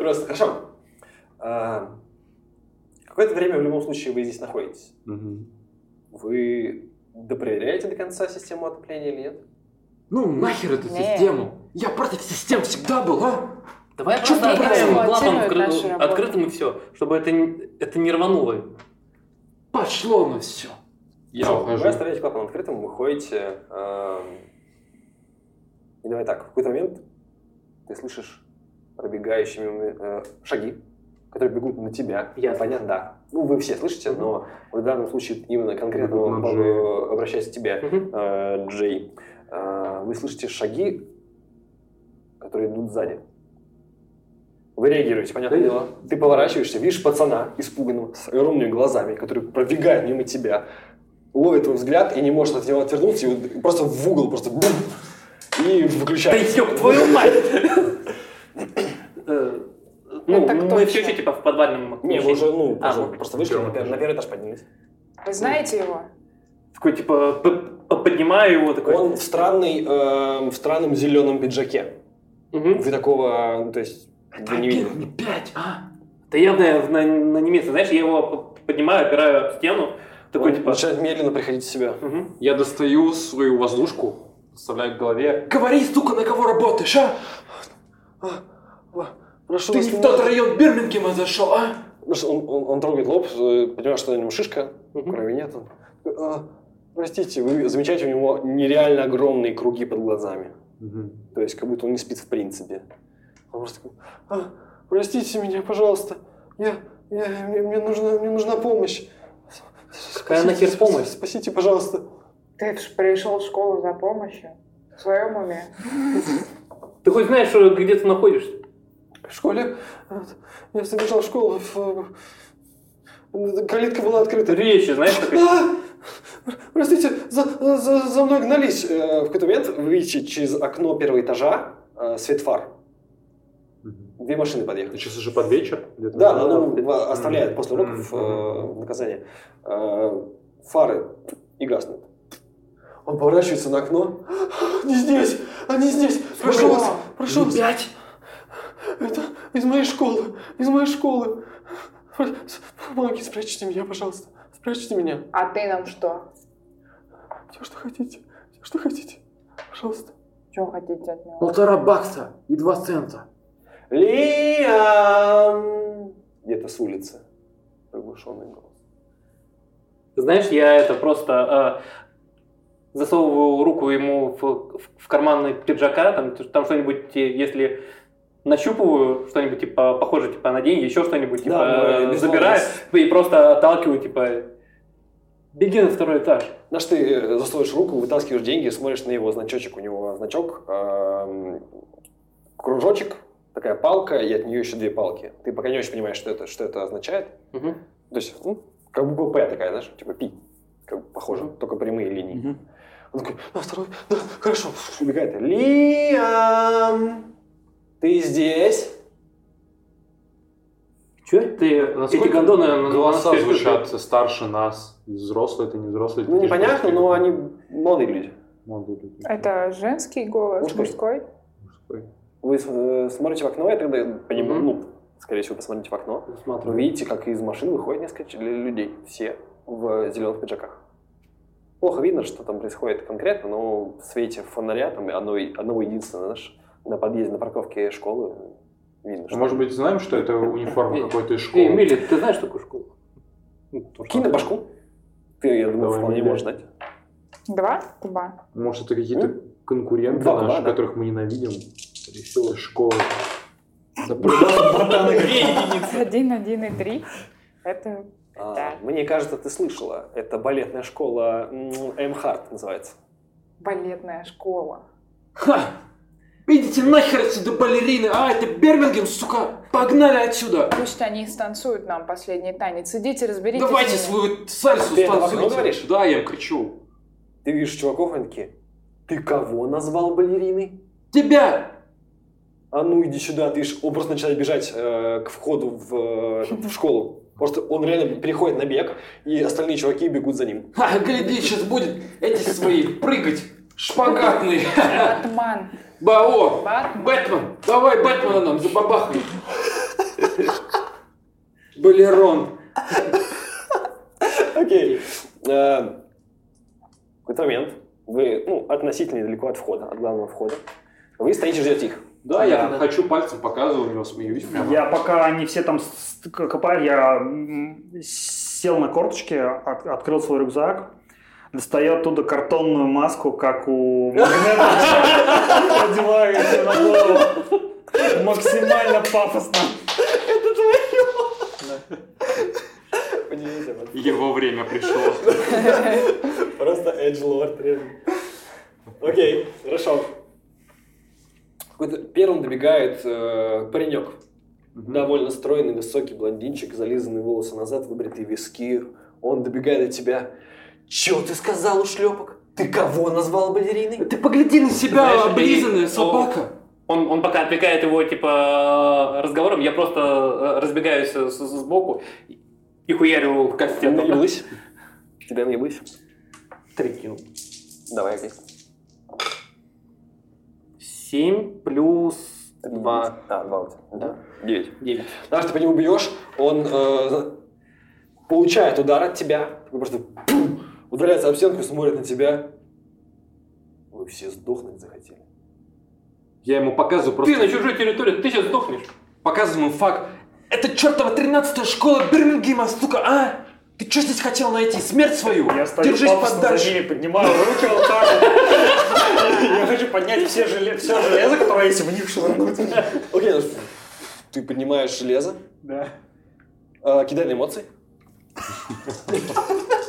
Просто, хорошо. А, Какое-то время в любом случае вы здесь находитесь. Вы допроверяете до конца систему отопления или нет? Ну нахер эту Не. систему? Я против систем всегда был, а? Давай Чё просто эксплуатирует клапан открытым и все, чтобы это, не- это не рвануло. Пошло на все. Я Хорошо, ухожу. Вы оставляете клапан открытым, выходите. эм, И давай так, в какой-то момент ты слышишь пробегающие э, шаги, которые бегут на тебя. Ясно. Понятно, да. Ну, вы все слышите, но в данном случае именно конкретно э, обращаясь к тебе, э, Джей. Э, Вы слышите шаги, которые идут сзади. Вы реагируете, понятное Да. дело. Ты поворачиваешься, видишь пацана испуганного, с огромными глазами, который пробегает мимо тебя, ловит твой взгляд и не может от него отвернуться, и просто в угол, просто бум, и Да выключает. ёб твою мать! Ну, Это мы точно. все еще типа в подвальном Не, вы уже, ну, А, уже ну, просто вышли, на первый, на первый этаж поднялись. Вы знаете его? Такой типа поднимаю его такой. Он в, странный, э, в странном зеленом пиджаке. Мгм. Вы такого, ну, то есть, вы не видели. не пять, а? Да явно на, на немецком. Знаешь, я его поднимаю, опираю об стену. Такой Он типа. начинает медленно приходить в себя. мгм. Я достаю свою воздушку, вставляю в голове. Говори, сука, на кого работаешь, а? Прошу Ты не в тот надо. район Бирмингема зашел, а? Он, он- он трогает лоб, э, понимаешь, что на нем шишка, Мгм. крови нет. «А, простите, вы замечаете, у него нереально огромные круги под глазами. То есть, как будто он не спит в принципе. Он просто такой, «А, простите меня, пожалуйста, я, я- мне, мне нужна, мне нужна помощь. Какая нахер помощь? Спасите, пожалуйста. Ты ж пришел в школу за помощью? В своем уме? Ты хоть знаешь, где ты находишься? В школе я забежал в школу, в- в- калитка была открыта. Речи, знаешь, такой. А! Простите, за, за, за мной гнались. Э, В какой-то момент вы видите через окно первого этажа э, свет фар. Две машины подъехали. Сейчас уже под вечер. Да, да. ва- оставляет после уроков э, наказание. Э, фары и гаснут. Он поворачивается на окно. Они здесь! Они здесь! Прошу вас! Прошу вас! Пять. Из моей школы! Из моей школы! Помогите, спрячьте меня, пожалуйста! Спрячьте меня! А ты нам что? Все, что хотите. Все, что хотите. Пожалуйста. Чего хотите от него? Полтора бакса и два цента. Лиам! Где-то с улицы. Приглушенный голос. Знаешь, я это просто э, засовываю руку ему в, в- в карман пиджака, там, там что-нибудь, если нащупываю что-нибудь типа похоже типа на деньги, еще что-нибудь типа Да, э, безусловно. забираю и просто отталкиваю типа беги на второй этаж. На что ты э, засовываешь руку, вытаскиваешь деньги, смотришь на его значочек. У него значок, эм, кружочек такая палка, и от нее еще две палки. Ты пока не очень понимаешь, что это, что это означает. Угу. То есть, ну, как буква П такая, знаешь, типа пи. Как бы похоже, только прямые линии. Мгм. Он такой, а, второй, да, хорошо, убегает. Лиам, ты здесь? Че? Ты Насколько эти гондоны на- голоса звучат старше нас? Взрослые это не взрослые? Ну, непонятно, но они молодые люди. Молодые люди. Это женский голос, Мужской. мужской? Мужской. Вы э, смотрите в окно, я тогда понимаю, Мгм. ну, скорее всего, посмотрите в окно. Смотрю. видите, как из машин выходит несколько людей, все в зеленых пиджаках. Плохо видно, что там происходит конкретно, но в свете фонаря, там, одной, одного единственного, знаешь, на подъезде, на парковке школы видно, А что... может быть, знаем, что это униформа какой-то из Эй, школы? Мили, ты знаешь такую школу? Ну, Кинь на башку. Ты, я думаю, вполне можешь дать. Два куба. Может, это какие-то конкуренты Два, наши, да. которых мы ненавидим? Из школы. Да, Один, один и три. Это А, Да. Мне кажется, ты слышала. Это балетная школа м, М. Харт называется. балетная школа. Ха! Идите нахер отсюда, балерины! А, это Бирмингем, сука! Погнали отсюда! Пусть они станцуют нам последний танец. Идите, разберитесь. Давайте свою сальсу Ты станцуйте! говоришь? Да, я им кричу. Ты видишь чуваков, они такие, ты кого назвал балериной? Тебя! А ну иди сюда, ты он просто начинает бежать э, к входу в, э, в школу. Просто он реально переходит на бег, и остальные чуваки бегут за ним. Ха, гляди, сейчас будет эти свои прыгать, шпагатные. Батман. Бао! Батман. Бэтмен! Давай Бэтмена нам забабахай! Балерон! Окей. Э, В какой-то момент вы ну, относительно недалеко от входа, от главного входа. Вы стоите, ждете их. Да, я Да. хочу пальцем показываю, у него смеюсь прямо. Я пока они все там копали, я сел на корточки, от- открыл свой рюкзак, достаю оттуда картонную маску, как у Магнета, надеваю ее на голову. Максимально пафосно. Его время пришло. Просто Edge Lord. Окей, хорошо. Какой-то первым добегает э, паренек. Довольно стройный, высокий блондинчик, зализанные волосы назад, выбритые виски. Он добегает до тебя. Чё ты сказал, ушлепок? Ты кого назвал балериной? Ты погляди на себя, Знаешь, облизанная и- собака! Он, он пока отвлекает его, типа, разговором, я просто э, разбегаюсь с- с- сбоку и- хуярю в кастет. Наебылась? Тебя наебылась? Три кинул. Давай, окей. Семь плюс два. А, два у тебя. Да. Девять. Девять. Даже ты по нему бьешь, он э, получает удар от тебя, просто пум, ударяется об стенку и смотрит на тебя. Вы все сдохнуть захотели. Я ему показываю Ты на просто... чужой территории, ты сейчас сдохнешь. Показываем факт. Это чертова 13 школа Бирмингема, сука, а? Ты что здесь хотел найти? Смерть свою? Я стою Держись подальше. ними, поднимаю руки вот так вот. Я хочу поднять все желе- все железо, которое есть в них швырнуть. Окей, ну, ты поднимаешь железо, Да. э, кидай на эмоции.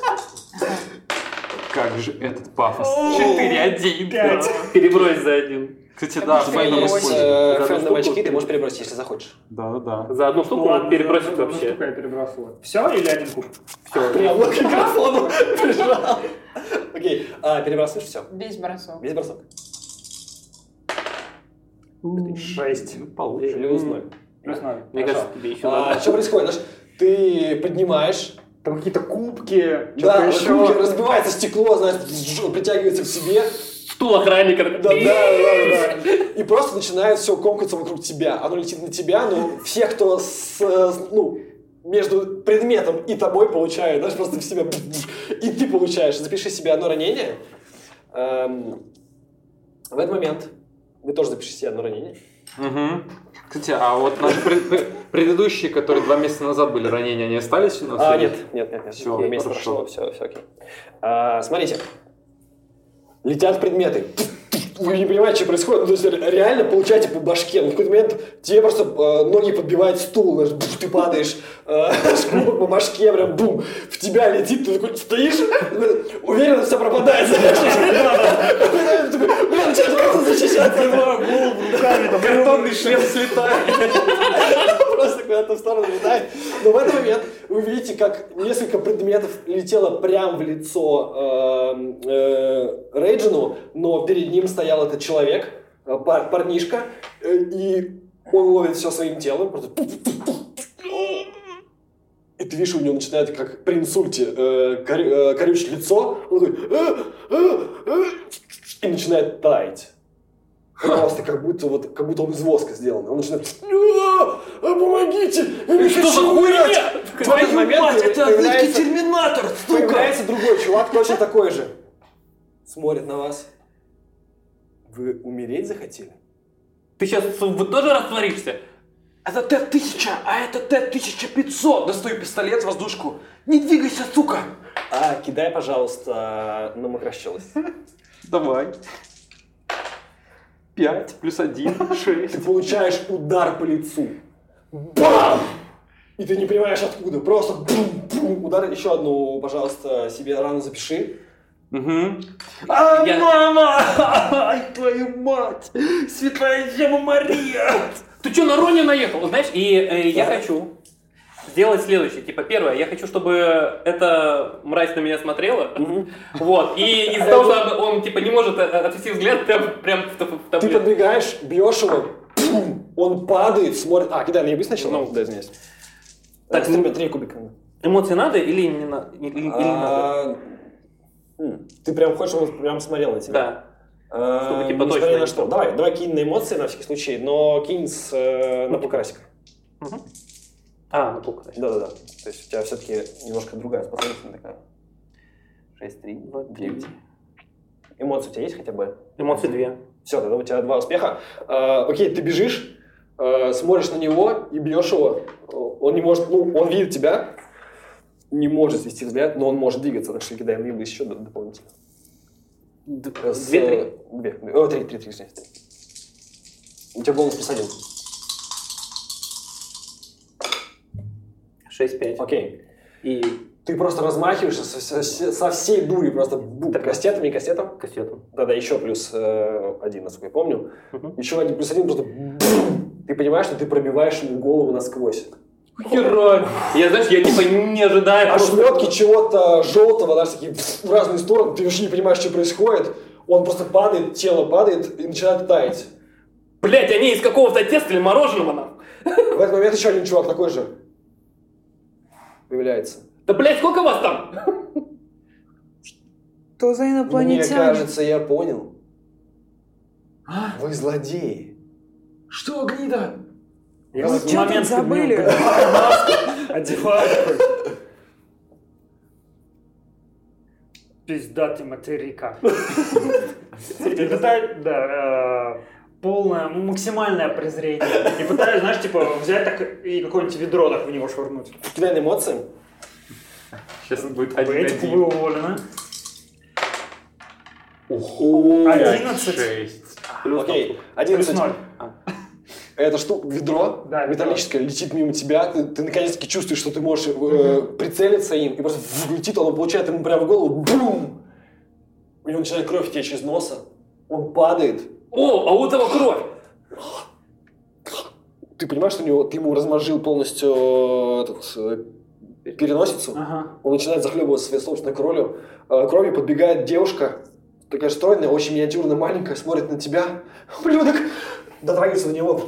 Как же этот пафос. Четыре, один. Пять. Перебрось за один. Кстати, да, перебрось. используем. одну фэндом очки, ты можешь перебросить, если захочешь. Да-да-да. За одну штуку он перебросит вообще. я перебрасываю. Все или один куб? Прям к микрофону прижал. Окей, а, перебрасываешь все. Весь бросок. Весь бросок. Шесть. Плюс ноль. Плюс ноль. Мне кажется, тебе еще А, надо. что происходит? Ты поднимаешь, Там какие-то кубки, да, еще. разбивается стекло, знаешь, притягивается к себе. Стул охранника. Да, да, да, да. И просто начинает все комкаться вокруг тебя. Оно летит на тебя, но все, кто с, ну, между предметом и тобой получают, знаешь, просто в себя. И ты получаешь. Запиши себе одно ранение. Эм, в этот момент вы тоже запишите себе одно ранение. Мгм. Кстати, а вот наши пред- пред- предыдущие, которые два месяца назад были ранения, они остались у нас? А, нет, нет, нет, нет. Всё, Я месяц прошло, все, все окей. А, смотрите. Летят предметы. Вы не понимаете, что происходит. Ну, то есть ре- реально получаете по башке. Ну, в какой-то момент тебе просто э, ноги подбивает стул, знаешь, бух, ты падаешь, э, кубок по башке, прям бум, в тебя летит, ты такой стоишь, уверенно все пропадает, знаешь. Блин, что просто защищаться? руками. Картонный шлем слетает. Куда-то в сторону летает. Но в этот момент вы видите, как несколько предметов летело прямо в лицо эм, э, Рейджину, но перед ним стоял этот человек, э, пар- парнишка, э, и он ловит все своим телом. Просто... И ты видишь, у него начинает, как при инсульте, э, корю- э, лицо. Он такой... «Э, э, э», И начинает таять. Просто как будто вот как будто он из воска сделан. Он начинает «А, помогите! Я не Что хочу умирать!» В Твою момент мать, это появляется- терминатор, сука! Появляется другой чувак, точно такой же. Смотрит на вас. Вы умереть захотели? Ты сейчас вы тоже растворишься? Это Т-1000, а это Т-1500. Достаю пистолет, воздушку. Не двигайся, сука! А, кидай, пожалуйста, на макрощелость. Давай. Пять плюс один, Ты шесть. получаешь удар по лицу. Бам! И ты не понимаешь откуда. Просто бум-бум. Удар. Еще одну, пожалуйста, себе рану запиши. Угу. А, Я- мама! Ай, твою мать! Святая Дева Мария! Ты что, на Рони наехал? Знаешь, и э, я хочу сделать следующее. Типа, первое, я хочу, чтобы эта мразь на меня смотрела. Вот. И из-за того, что он, типа, не может э, отвести взгляд, прям, прям в, Ты подбегаешь, бьешь его, он падает, смотрит. А, кидай, я быстро начал? Ну. да, извиняюсь. Так, три, кубика. Эмоции надо или не, надо? А, м, Ты прям хочешь, чтобы он прям смотрел на тебя? Да. А, Чтобы, типа, несмотря точно на что. Давай, давай кинь на эмоции на всякий случай, но кинь с, э, на полкрасика. Мгм. А, ну полка. Да-да-да. То есть у тебя все-таки немножко другая способность такая. 6, 3, 9. Эмоции у тебя есть хотя бы? Эмоции две. Все, тогда у тебя два успеха. А, окей, ты бежишь, а, смотришь на него и бьешь его. Он не может, ну, он видит тебя, не может свести взгляд, но он может двигаться, так что кидай на еще дополнительно. Две, три? э, Две. О, три, три, три, три. три. У тебя бонус плюс один. Шесть, пять. Окей. И Ты просто размахиваешься со, со- со всей дури, просто бу, кастетом и кастетом. кассету. Да-да, еще плюс э, один, насколько я помню. Мгм. Еще один плюс один, просто бум. Ты понимаешь, что ты пробиваешь ему голову насквозь. Хера. Я, знаешь, я типа не ожидаю. А Ошметки чего-то желтого, даже такие в разные стороны, ты вообще не понимаешь, что происходит. Он просто падает, тело падает и начинает таять. Блять, они из какого-то теста или мороженого нахуй. В этот момент еще один чувак такой же появляется. Да, блядь, сколько вас там? Что за Мне инопланетяне? кажется, я понял. А? Вы злодеи. Что, гнида? Я в Вы чё тут момент забыли? одеваю. Пиздатый материка. Да, э, полное, ну, максимальное презрение. И пытаюсь, знаешь, типа, взять так и какое-нибудь ведро так в него швырнуть. Кидай на эмоции. Сейчас будет Этик вы уволены. Ого, 11. шесть. Плюс Окей, Плюс 11. ноль. Это штука, ведро Да, ведро. металлическое летит мимо тебя, ты, ты наконец-таки чувствуешь, что ты можешь э, прицелиться им, и просто летит, он получает ему прямо в голову, бум! У него начинает кровь течь из носа, он падает. О, а у этого кровь. Ты понимаешь, что у него, ты ему размозжил полностью э, этот, э, переносицу, Ага. он начинает захлебываться своей собственной кровью, Э, кровью подбегает девушка, такая стройная, очень миниатюрная, маленькая, смотрит на тебя, ублюдок, дотрагивается до него,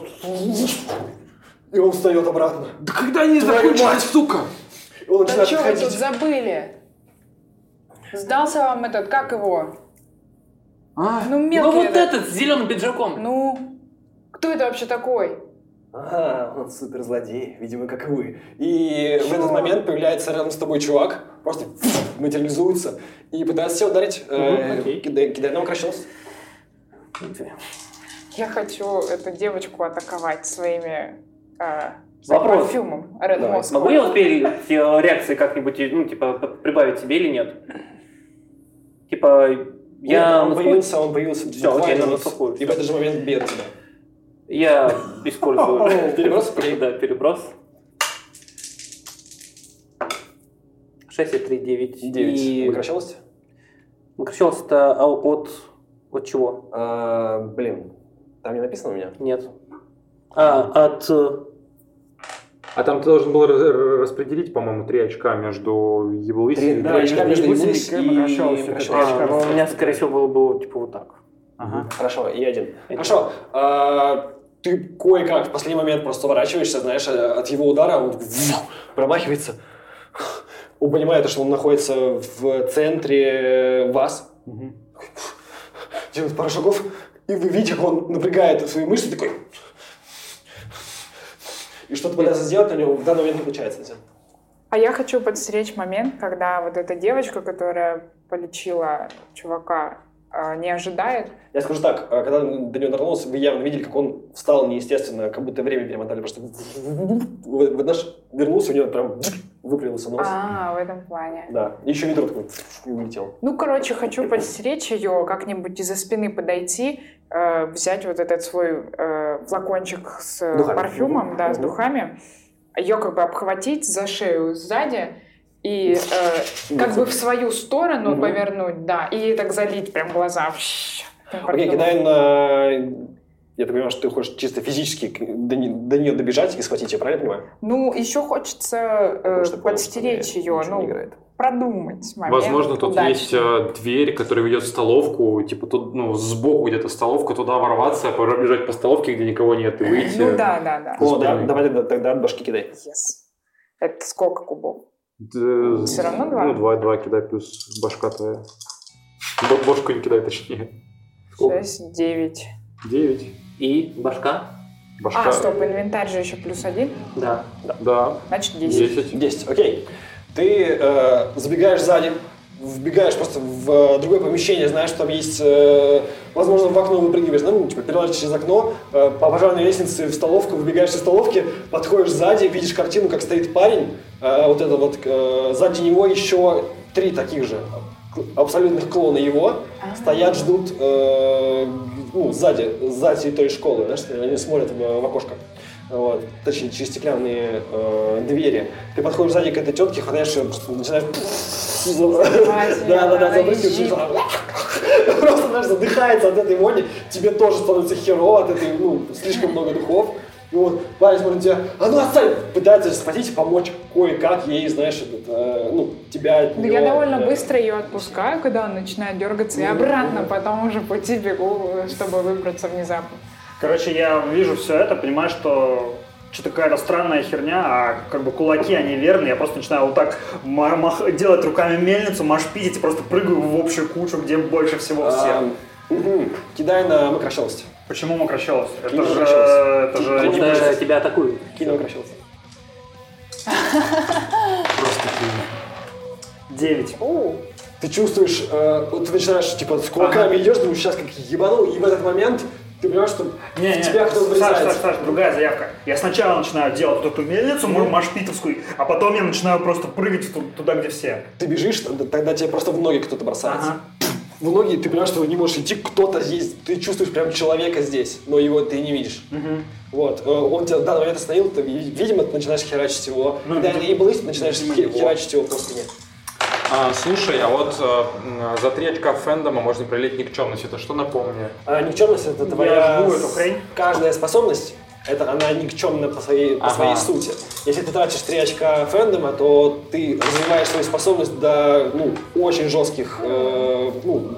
и он встает обратно. Да когда они Твою закончили, мать! сука? И он Да начинает что вы тут забыли? Сдался вам этот, как его? А? Ну, Ну мелкий вот этот. этот с зеленым пиджаком. Ну, кто это вообще такой? Ага, он суперзлодей, видимо, как и вы. И в Чё? этот момент появляется рядом с тобой чувак, просто материализуется и пытается тебя ударить. Э. Кидай кидай на укращенность. Я хочу эту девочку атаковать своими э, Вопрос. парфюмом Red Давай, Moscow. Могу я успеть реакции как-нибудь, ну, типа, прибавить себе или нет? Типа, я... Он на слух- появился, он появился Всё, буквально окей, на слуху. И в этот же момент бьет тебя. Я использую... Переброс? Да, переброс. 6 и 3, 9. Девять. И... Укращенность? Укращалось это от... От чего? А, блин. Там не написано у меня? Нет. А, от... А там ты должен был ра- распределить, по-моему, три очка между Еблыси Три- и да, очка между Еблыси и у меня, скорее всего, было, было типа вот так. Ага. Хорошо, и один. Хорошо. а, ты кое-как в последний момент просто уворачиваешься, знаешь, э, от его удара, он промахивается. Он понимает, что он находится в центре вас. Делает пару шагов, и вы видите, как он напрягает свои мышцы, такой... И что-то пытается сделать, но у него в данный момент не получается. А я хочу подстеречь момент, когда вот эта девочка, которая полечила чувака, а, не ожидает. Я скажу так, а, когда до него нагнулся, вы явно видели, как он встал неестественно, как будто время перемотали, просто вот наш вернулся, у него прям выпрямился нос. А, в этом плане. Да, и еще ведро такой и улетел. Ну, короче, хочу подстеречь ее, как-нибудь из-за спины подойти, э, взять вот этот свой э, флакончик с Духами. парфюмом, да, с духами, ее как бы обхватить за шею сзади и э, как бы в свою сторону повернуть, да, и так залить прям глаза. Окей, кидай на... Я так понимаю, что ты хочешь чисто физически до, не- до нее добежать и схватить ее, правильно понимаю? Ну, еще хочется э, подстеречь ее, ну, продумать момент. Возможно, тут удачно. есть э, дверь, которая ведет в столовку, типа тут, ну, сбоку где-то столовка, туда ворваться, пробежать по столовке, где никого нет, и выйти. Ну да, да, да. О, да, давай тогда, тогда от башки кидай. Yes. Это сколько кубов? Д- Всё равно два? Ну, два, два кидай, плюс башка твоя. Бошку не кидай, точнее. Шесть, девять. Девять. И башка? Башка. А, стоп, инвентарь же еще плюс один, Да. Да. значит 10. Десять. 10, окей. Ты э, забегаешь сзади, вбегаешь просто в э, другое помещение, знаешь, что там есть, э, возможно, в окно выпрыгиваешь, ну, типа, перелазишь через окно, э, по пожарной лестнице в столовку, выбегаешь из столовки, подходишь сзади, видишь картину, как стоит парень, э, вот это вот, э, сзади него еще три таких же абсолютных клона его, стоят, ждут, э, ну, сзади, за территорией школы, знаешь, они смотрят в, в окошко. Вот, точнее, через стеклянные э, двери. Ты подходишь сзади к этой тетке, хватаешь ее, начинаешь... Да, да, да. Просто, знаешь, задыхается от этой вони. Тебе тоже становится херово от этой, ну, слишком много духов. И вот парень смотрит на тебя, а ну отстань! Пытается схватить и помочь кое-как ей, знаешь, этот, э, ну, тебя от Да неё, я довольно э, быстро ее отпускаю, когда он начинает дергаться, и обратно по тому же пути бегу, чтобы выбраться внезапно. Короче, я вижу все это, понимаю, что что-то какая-то странная херня, а как бы кулаки, они верные, я просто начинаю вот так ма- мах- делать руками мельницу, машпить и просто прыгаю в общую кучу, где больше всего всех. а. Кидай на мокрощелость. Почему мокрощелость? Это Кино же... Это же... Кино не Потому что тебя атакуют. Кинь на мокрощелость. Девять. У, Ты чувствуешь, э, вот ты начинаешь, типа, с кулаками идешь, думаешь, сейчас как ебанул, и в этот момент ты понимаешь, что Не, в не, тебя кто-то Саш, Саш, врезается. Саш, другая заявка. Я сначала начинаю делать вот эту мельницу, mm машпитовскую, а потом я начинаю просто прыгать ту- туда, где все. Ты бежишь, тогда, тогда тебе просто в ноги кто-то бросается. Ага. В ноги ты понимаешь, что не можешь идти, кто-то здесь, ты чувствуешь прям человека здесь, но его ты не видишь. Вот, э, он тебя в данный момент остановил, ты, ви- видимо, ты начинаешь херачить его. Ну, да, и был, начинаешь херачить его по спине. А, слушай, а вот м, за три очка фэндома можно пролить никчемность. Это что напомню? А никчемность это Я твоя... жгу эту хрень. Каждая способность, это она никчемна по своей, по Ага. своей сути. Если ты тратишь 3 очка фэндома, то ты развиваешь свою способность до ну, очень жестких, э, ну,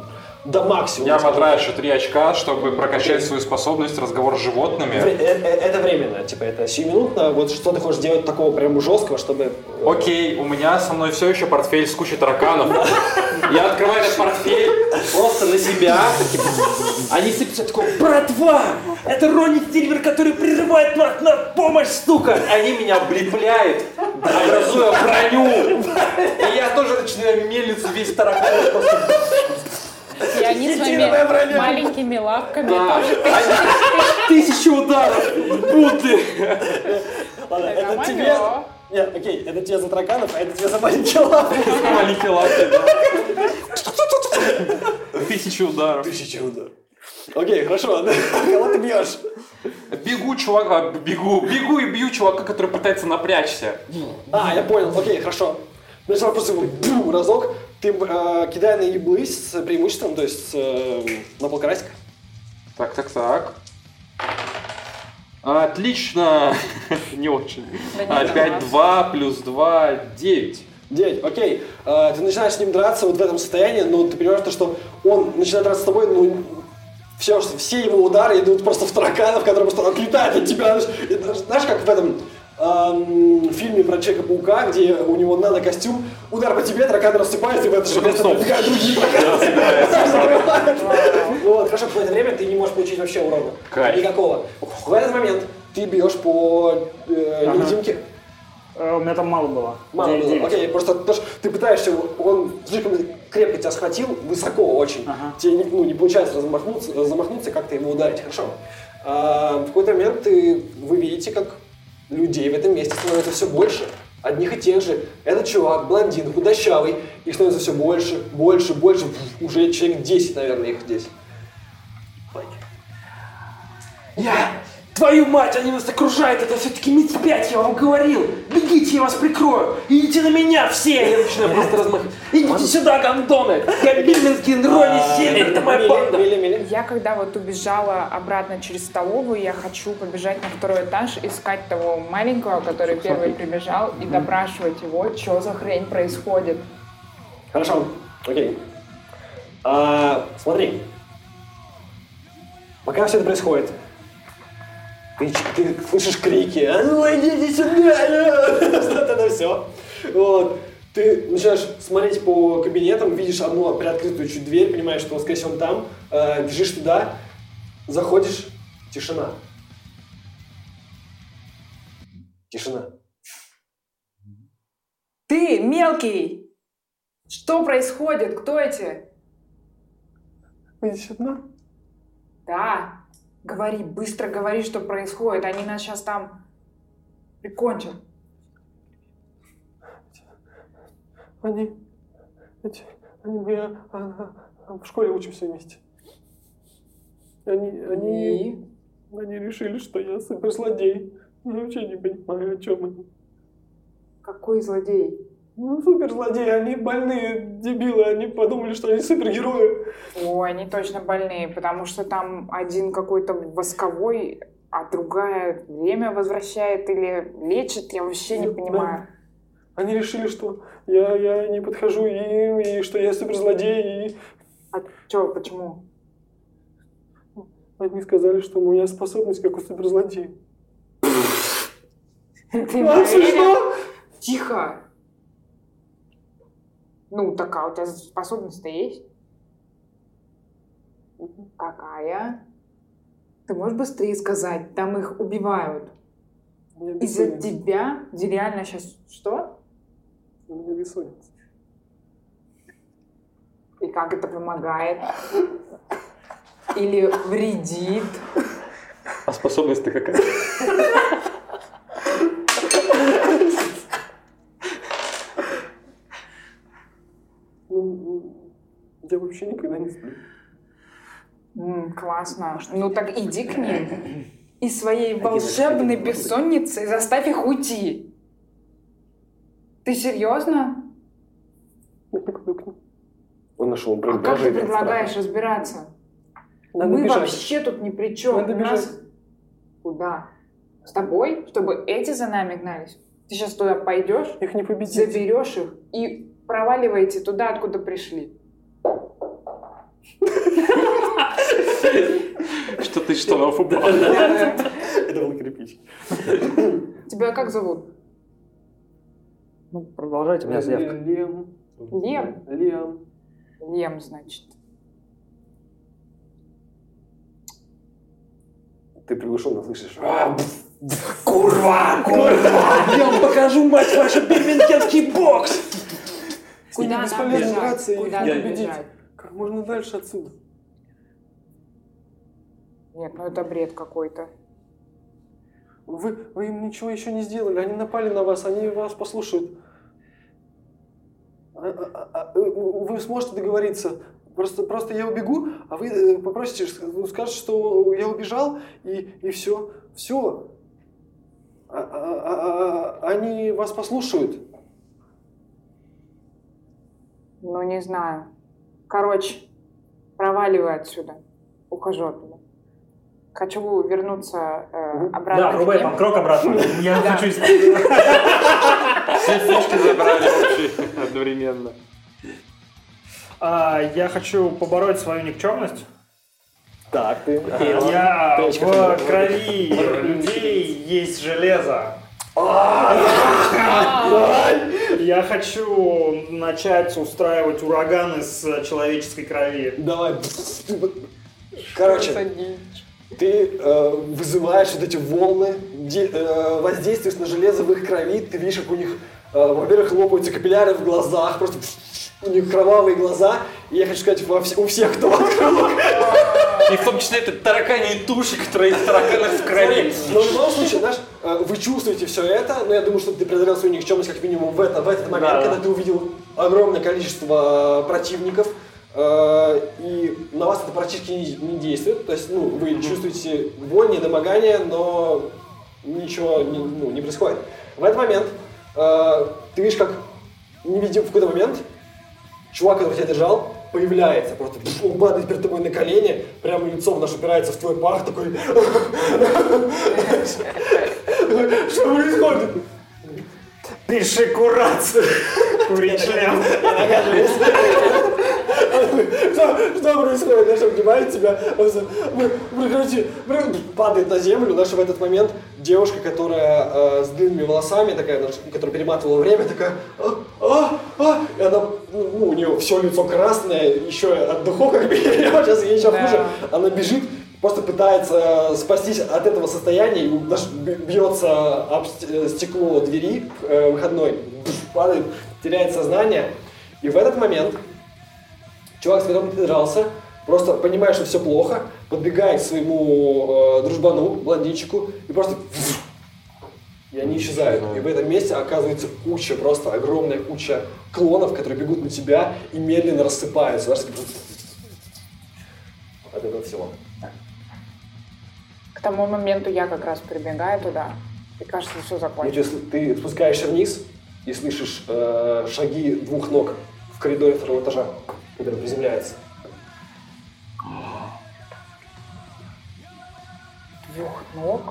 до максимума. Я потрачу три очка, чтобы прокачать свою способность разговор с животными. Э- э- Это временно, типа это сиюминутно. Вот что ты хочешь делать такого прям жесткого, чтобы... э, Окей, у меня со мной все еще портфель с кучей тараканов. Я открываю этот портфель просто на себя. Они сыпятся такой, братва, это Ронни Сильвер, который прерывает нас на помощь, сука. Они меня облепляют, образуя броню. И я тоже начинаю мельницу весь таракан просто И они своими маленькими лапками Да. тоже Тысячу ударов будто. Ладно, это тебе... Нет, окей, это тебе за тараканов, а это тебе за маленькие лапы. Маленькие лапки, да. Тысячу ударов. Тысяча удар. Окей, хорошо. Кого ты бьешь? Бегу, чувака, бегу, бегу и бью чувака, который пытается напрячься. А, я понял, окей, хорошо. Если просто его бу, разок, ты э, кидай на еблы с преимуществом, то есть э, на полкарасика. Так, так, так. Отлично! Не очень. 5-2 плюс 2, 9. 9, окей. А, ты начинаешь с ним драться вот в этом состоянии, но ты понимаешь, то, что он начинает драться с тобой, ну, все, все его удары идут просто в тараканов, которые просто отлетают от тебя. Знаешь, как в этом эм, фильме про Человека-паука, где у него нано-костюм, удар по тебе, тараканы рассыпаются, и в это же место пробегают другие Вот, хорошо, какое-то время ты не можешь получить вообще урона. Никакого. В этот момент ты бьешь по э, невидимке. Э, у меня там мало было. Мало было, окей, просто ты пытаешься, он слишком крепко тебя схватил, высоко очень, тебе ну, не получается размахнуться, замахнуться, как-то ему ударить, хорошо. А, в какой-то момент вы видите, как людей в этом месте становится все больше, одних и тех же. Этот чувак, блондин, худощавый, их становится все больше, больше, больше, уже человек 10, наверное, их здесь. Я Твою мать, они нас окружают, это все-таки МИД-5, я вам говорил. Бегите, я вас прикрою. Идите на меня все. Я начинаю просто размахивать. Идите сюда, гандоны. Я Бирмингский, Рони а, Сильвер, это моя банда. Я когда вот убежала обратно через столовую, я хочу побежать на второй этаж, искать того маленького, который первый прибежал, и допрашивать его, что за хрень происходит. Хорошо, окей. А, смотри, пока все это происходит, ты, ты слышишь крики, а ну идите сюда, что-то на все. Вот. Ты начинаешь смотреть по кабинетам, видишь одну приоткрытую чуть дверь, понимаешь, что, скорее всего, он там, э, бежишь туда, заходишь, тишина. Тишина. Ты, мелкий! Что происходит? Кто эти? Видишь одна? Да. Говори, быстро говори, что происходит. Они нас сейчас там прикончат. Они, эти, они мы а, а, в школе учимся вместе. Они, они, И? они решили, что я суперзлодей. Я вообще не понимаю, о чем они. Какой злодей? Ну, суперзлодеи, они больные дебилы, они подумали, что они супергерои. Ой, они точно больные, потому что там один какой-то восковой, а другая время возвращает или лечит, я вообще не понимаю. Да. Они решили, что я, я не подхожу им, и что я суперзлодей, и... А что, почему? Они сказали, что у меня способность как у суперзлодея. Ты а, Тихо! Ну, такая у тебя способность-то есть? Какая? Ты можешь быстрее сказать? Там их убивают. Из-за тебя? Где реально сейчас что? У меня бессонница. И как это помогает? Или вредит? А способность-то какая? Я вообще никогда не сплю. М, классно. Ну так иди к ним. И своей волшебной бессонницей заставь их уйти. Ты серьезно? Ним. Он нашел А как ты предлагаешь разбираться? Надо Мы бежать. вообще тут ни при чем. Надо У нас- Куда? С тобой? Чтобы эти за нами гнались? Ты сейчас туда пойдешь, Их не победить. заберешь их и проваливаете туда, откуда пришли. Что ты штанов упал? Это был кирпич. Тебя как зовут? Ну, продолжайте, у меня заявка. Лем. Лем? Лем. Лем, значит. Ты приглушенно слышишь. Курва, курва! Я вам покажу, мать вашу, бирмингемский бокс! Куда нам бежать? Куда нам победить. бежать? Как можно дальше отсюда? Нет, ну это бред какой-то. Вы, вы им ничего еще не сделали, они напали на вас, они вас послушают. А- а- а- Вы сможете договориться. Просто, просто я убегу, а вы э, попросите, ну, скажете, что я убежал, и, и все. Все. А- а- а- а- Они вас послушают. Ну, не знаю. Короче, проваливай отсюда. Ухожу оттуда. Хочу вернуться э, обратно. Да, врубай крок обратно. Я хочу... Все фишки забрали вообще одновременно. А, я хочу побороть свою никчемность. Так, ты. Я в крови людей есть железо. Я хочу начать устраивать ураганы с человеческой крови. Давай. Короче, ты э, вызываешь вот эти волны, де, э, воздействуешь на железо в их крови, ты видишь, как у них, э, во-первых, лопаются капилляры в глазах, просто у них кровавые глаза, и я хочу сказать, во вс- у всех, кто открыл И в том числе это таракани туши, которые из тараканов в крови. Но в любом случае, знаешь, э, вы чувствуете все это, но я думаю, что ты преодолел свою никчемность как минимум в, это, в этот момент, Да. когда ты увидел огромное количество э, противников, и на вас это практически не, не действует. То есть, ну, вы чувствуете боль, недомогание, но ничего не, ну, не происходит. В этот момент э, ты видишь, как невидим в какой-то момент чувак, который тебя держал, появляется, просто он падает перед тобой на колени, прямо лицом наш упирается в твой пах, такой... Что происходит? Пиши курацию. Курить член. Что, что происходит? Наша обнимает тебя, он прекрати, пр- падает на землю. Наша в этот момент девушка, которая э, с длинными волосами, такая, наша, которая перематывала время, такая, а, а, а, и она, ну, у нее все лицо красное, еще от духов, как минимум, сейчас ей еще хуже. Она бежит, просто пытается спастись от этого состояния, и наш б- бьется об э, стекло двери э, выходной, падает, теряет сознание. И в этот момент чувак, с которым ты дрался, просто понимая, что все плохо, подбегает к своему э, дружбану, блондинчику, и просто... И они исчезают. И в этом месте оказывается куча, просто огромная куча клонов, которые бегут на тебя и медленно рассыпаются. Такие От этого всего. К тому моменту я как раз прибегаю туда. И кажется, все Ну, закончилось. если ты спускаешься вниз и слышишь э, шаги двух ног в коридоре второго этажа, который приземляется. Двух ног.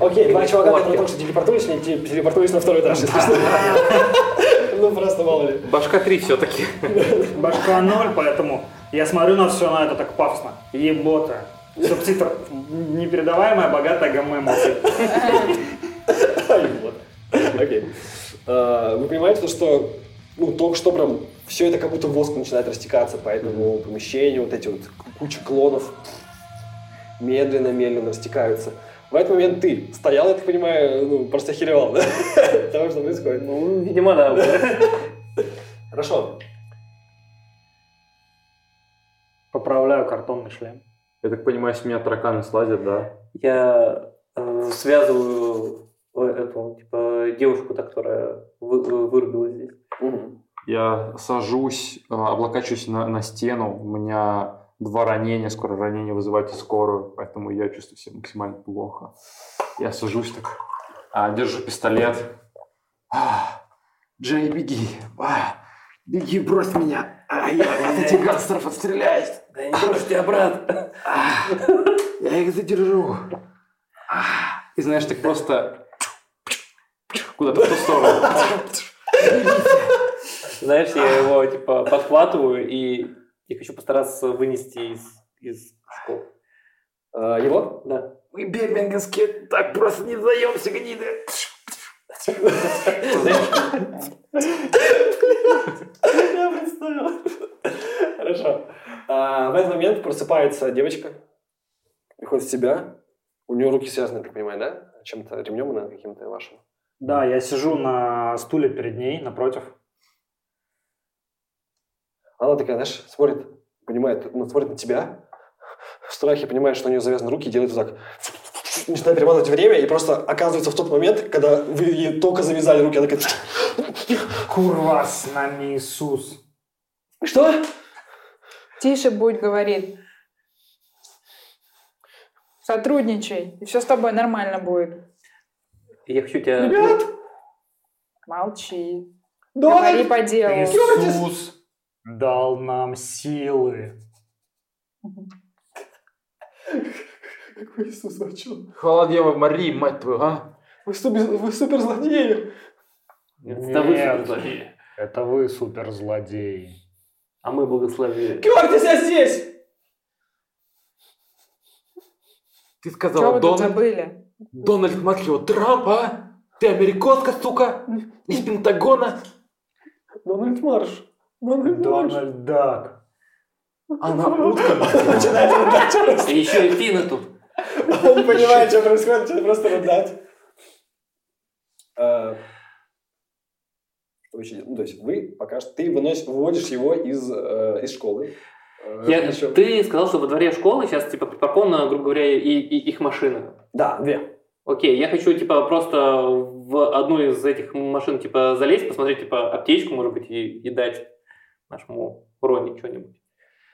Окей, два чувака, которые только что телепортуются, они те- телепортуются на второй этаж. Ну, просто мало ли. Башка 3 все-таки. Башка ноль, поэтому я смотрю на все на это так пафосно. Ебота. Субтитр. Непередаваемая богатая гамма эмоций. Окей. А, Вы понимаете, то, что ну, только что прям все это как будто воск начинает растекаться по этому помещению, вот эти вот куча клонов медленно-медленно растекаются. В этот момент ты стоял, я так понимаю, ну, просто охеревал, да? Того, что происходит. Ну, видимо, да. Хорошо. Поправляю картонный шлем. Я так понимаю, с меня тараканы слазят, да? Я э, связываю э, эту, типа, девушку, та, которая вы- вырубилась здесь. Я сажусь, э, облокачиваюсь на, на стену. У меня два ранения, скоро ранение вызывать скорую, поэтому я чувствую себя максимально плохо. Я сажусь так, а, держу пистолет. А, Джей, беги. А, беги, брось меня. А, я от этих гангстеров отстреляюсь. Да не брошу тебя, брат. Я их задержу. А, И знаешь, так просто куда-то в ту сторону. Знаешь, я его, типа, подхватываю и я хочу постараться вынести из, из школы. А, Его? Да. Мы бирмингенские так просто не сдаемся, гниды. Я представил. Хорошо. А, В этот момент просыпается девочка, приходит в себя. У нее руки связаны, как понимаю, да? Чем-то ремнем она каким-то вашим. Да, я сижу на стуле перед ней, напротив. Она такая, знаешь, смотрит, понимает, ну, смотрит на тебя, в страхе понимает, что у нее завязаны руки, и делает вот так. Начинает перематывать время, и просто оказывается в тот момент, когда вы ей только завязали руки, она такая... Курва, с нами Иисус. Что? Тише будь, говорит. Сотрудничай, и все с тобой нормально будет. Я хочу тебя... Ребят, Молчи. Говори по делу. Иисус дал нам силы. Какой Иисус, что? Хвала Дева Марии, мать твою, а? Вы, супер, вы суперзлодеи. Это вы суперзлодеи. Это вы суперзлодеи. А мы благословили. Георгий, я здесь! Ты Что сказала вы тут забыли? Дональд, мать его, Трамп, а? Ты американка, сука? Из Пентагона? Дональд Марш. Дональд Марш. Дональд Дак. Она утка. Начинает рыдать. И еще и финны тут. Он понимает, что происходит, начинает просто рыдать. А, Что еще? Ну, то есть вы пока что... Ты выносишь, выводишь его из, э, из школы. Э, Я- причем- ты сказал, что во дворе школы сейчас, типа, припаркована, грубо говоря, и, и их машина. Да, две. Окей, я хочу, типа, просто в одну из этих машин, типа, залезть, посмотреть, типа, аптечку, может быть, и, и дать нашему Рони что-нибудь.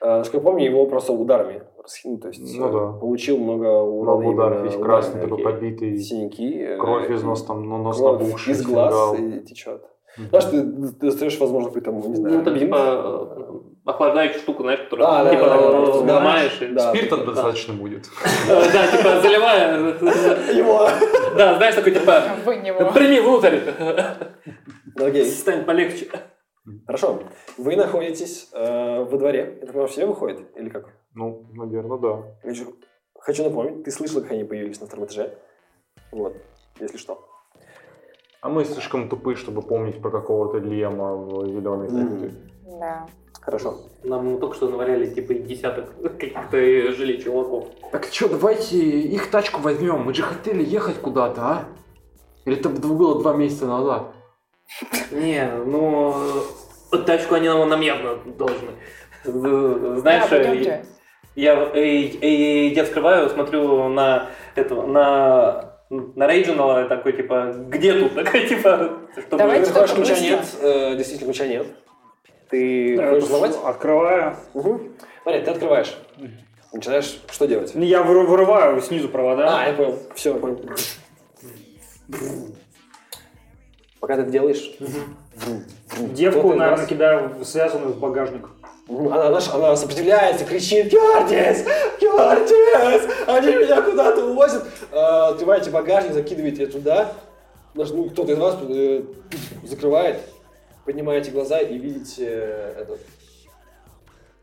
Э, Насколько помню, его просто ударами расхинул, то есть Ну э, да. получил много урона. Много ударов, весь красный, такой побитый. Синяки. э, Кровь из носа, там, ну, нос кровь набухший. из глаз фингал. и течет. Знаешь, ты достаешь, возможно, какой-то, не знаю, Ну, там, бинт. типа, охлаждающую штуку, знаешь, которую, да, типа, да, да, да, э, да. ломаешь. и- Да. Спирта Да. достаточно будет. Да, типа, заливая. Его. Да, знаешь, такой, типа, прими внутрь. Ну, Окей. Станет полегче. Хорошо. Вы находитесь э, во дворе. Это прямо все выходит? Или как? Ну, наверное, да. Хочу, хочу напомнить, ты слышал, как они появились на втором этаже. Вот, если что. А мы слишком тупые, чтобы помнить про какого-то Лема в зеленой куртке. Да. Хорошо. Нам только что наваляли, типа, десяток каких-то жилей чуваков. Так что, давайте их тачку возьмем. Мы же хотели ехать куда-то, а? Или это было два месяца назад? Не, ну, тачку они нам, нам явно должны. Знаешь, Да, я, э, э, я вскрываю, смотрю на этого, на на Рейджинала такой, типа, где тут? Такой, типа, чтобы... Давайте только ключа нет, э, действительно ключа нет. Ты Э, хочешь взломать? Открываю. Угу. Смотри, ты открываешь. Начинаешь что делать? Я выр- вырываю снизу провода. А, я понял. Все, я понял. Пока ты это делаешь, Девку, наверное, кидаю связанную в багажник. Она, она, она сопротивляется, кричит, Георгиес, Георгиес, они меня куда-то увозят. А, Открываете багажник, закидываете ее туда. Наш- ну, кто-то из вас э, закрывает, поднимаете глаза и видите э, этот,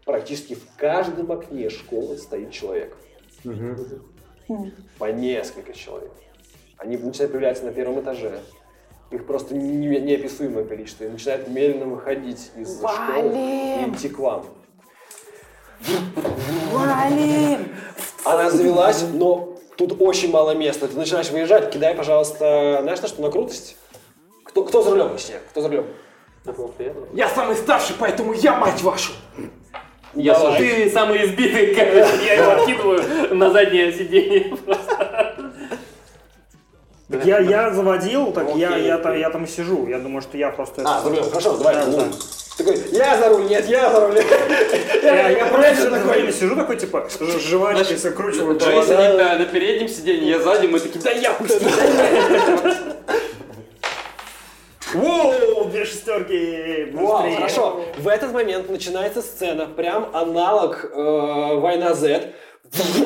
практически в каждом окне школы стоит человек. По несколько человек. Они начинают появляться на первом этаже. Их просто не- неописуемое количество. И начинают медленно выходить из школы и идти к вам. Валим! Она завелась, но тут очень мало места. Ты начинаешь выезжать, кидай, пожалуйста, знаешь на что, на крутость? Кто, кто за рулем, точнее? Кто за рулем? Я- самый старший, поэтому я мать вашу. Я Давай. Ты самый избитый, короче, я его откидываю на заднее сиденье. Так я, я заводил, так я, я, там, я там и сижу. Я думаю, что я просто... А, за рулем, хорошо, давай. Да, ну, да. Такой, я за руль, нет, я за руль. Я, я просто такой, время сижу такой, типа, ж- жвачкой закручиваю Джей сидит на, на переднем сиденье, я сзади, мы такие, да я пусти, Воу, две шестерки, Вау, хорошо. В этот момент начинается сцена, прям аналог э, Война Z.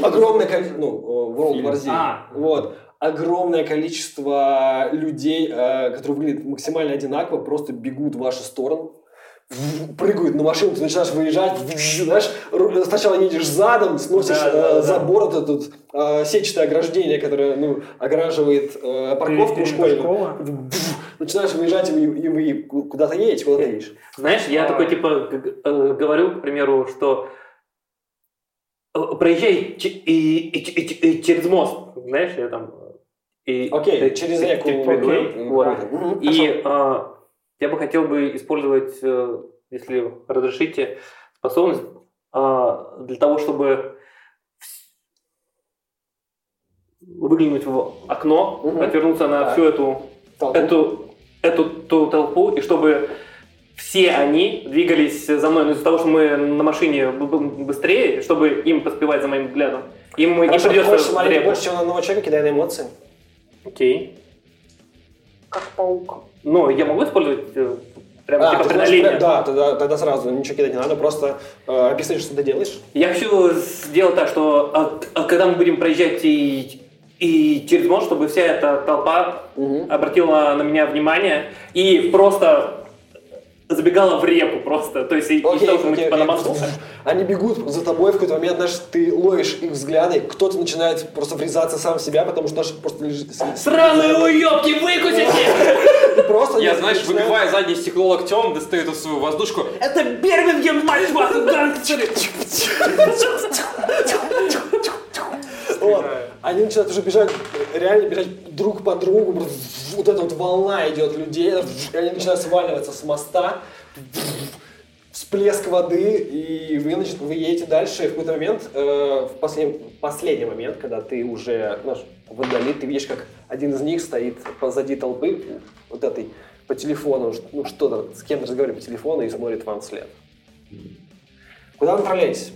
Огромное количество, ну, э, World War Z. А. Вот. Огромное количество людей, э, которые выглядят максимально одинаково, просто бегут в вашу сторону. Прыгают на машину, ты начинаешь выезжать, знаешь, сначала едешь задом, сносишь Да, да, э, да. забор, вот этот э, сетчатое ограждение, которое ну, ограживает э, парковку школьную. Начинаешь выезжать, и, вы- и вы куда-то едете, куда ты едешь. Знаешь, я А. такой, типа, э, говорю, к примеру, что э, проезжай и, и- и- и через мост, знаешь, я там... И, Окей, э, через э, реку. э, Окей. вот. И а, я бы хотел бы использовать, э, если разрешите, способность а, для того, чтобы выглянуть в окно, Мгм. отвернуться на Так. всю эту, Толпу. эту, эту ту толпу, и чтобы все они двигались за мной, но из-за того, что мы на машине быстрее, чтобы им поспевать за моим взглядом, им не придется... требовать. больше, чем на одного человека, кидай на эмоции. Окей. Как паук. Ну, я могу использовать э, Прям а, типа преодоление. Да, тогда, тогда сразу ничего кидать не надо, просто э, описывать, что ты делаешь. Я хочу сделать так, что а, а, когда мы будем проезжать и, и через мост, чтобы вся эта толпа угу. обратила на меня внимание и просто забегала в реку просто. То есть, окей, что мы типа мосту. Они бегут за тобой, в какой-то момент, знаешь, ты ловишь их взгляды, кто-то начинает просто врезаться сам в себя, потому что даже просто лежит... Сраные уебки, выкусите! Просто Я, знаешь, выбивая заднее стекло локтем, достаю эту свою воздушку. Это Бирмингем, мать! Вот. Они начинают уже бежать, реально бежать друг по другу. Вот эта вот волна идет людей. И они начинают сваливаться с моста. Всплеск воды, и вы, значит, вы едете дальше, и в какой-то момент, э, в послед, последний момент, когда ты уже знаешь, вдали, ты видишь, как один из них стоит позади толпы, вот этой, по телефону, ну что-то, с кем-то разговаривает по телефону и смотрит вам вслед. Куда вы направляетесь?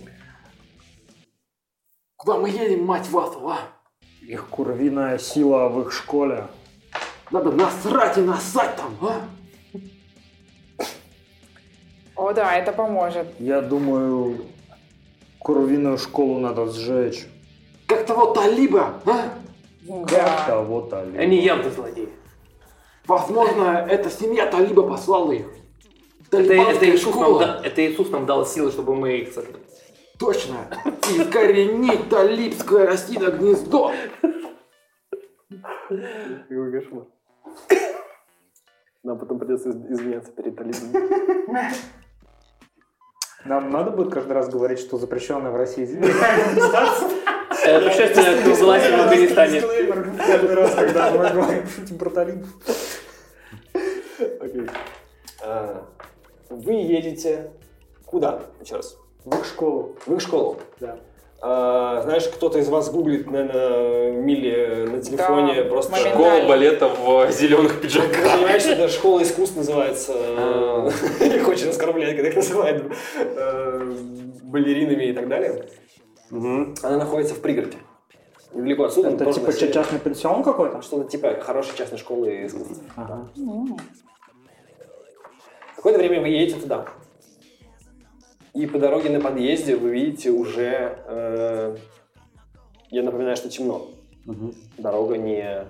Куда мы едем, мать вашу, а? Их курвиная сила в их школе. Надо насрать и насать там, а? О да, это поможет. Я думаю, курвиную школу надо сжечь. Как того талиба, а? Как того талиба. Они явно злодеи. Возможно, эта семья талиба послала их. Это, это, Иисус нам, это Иисус нам дал силы, чтобы мы их сожгли. Точно! Искоренить талибское растиное гнездо! Какой кошмар. Нам потом придется извиняться перед талибами. Нам надо будет каждый раз говорить, что запрещенное в России Путешествие к власти в Афганистане. Каждый раз, когда мы говорим про талибов. Окей. А, вы едете куда? Еще раз. В их школу. В их школу? Да. А, знаешь, кто-то из вас гуглит, наверное, мили на телефоне да, просто школа балета в зеленых пиджаках. Ты понимаешь, это школа искусств называется. Их очень оскорбляют, когда их называют э, балеринами и так далее. Она находится в пригороде. Недалеко отсюда. Это типа частный пенсион какой-то? Что-то типа хорошей частной школы искусств. Какое-то время вы едете туда. И по дороге на подъезде вы видите уже, э, я напоминаю, что темно. Угу. Дорога не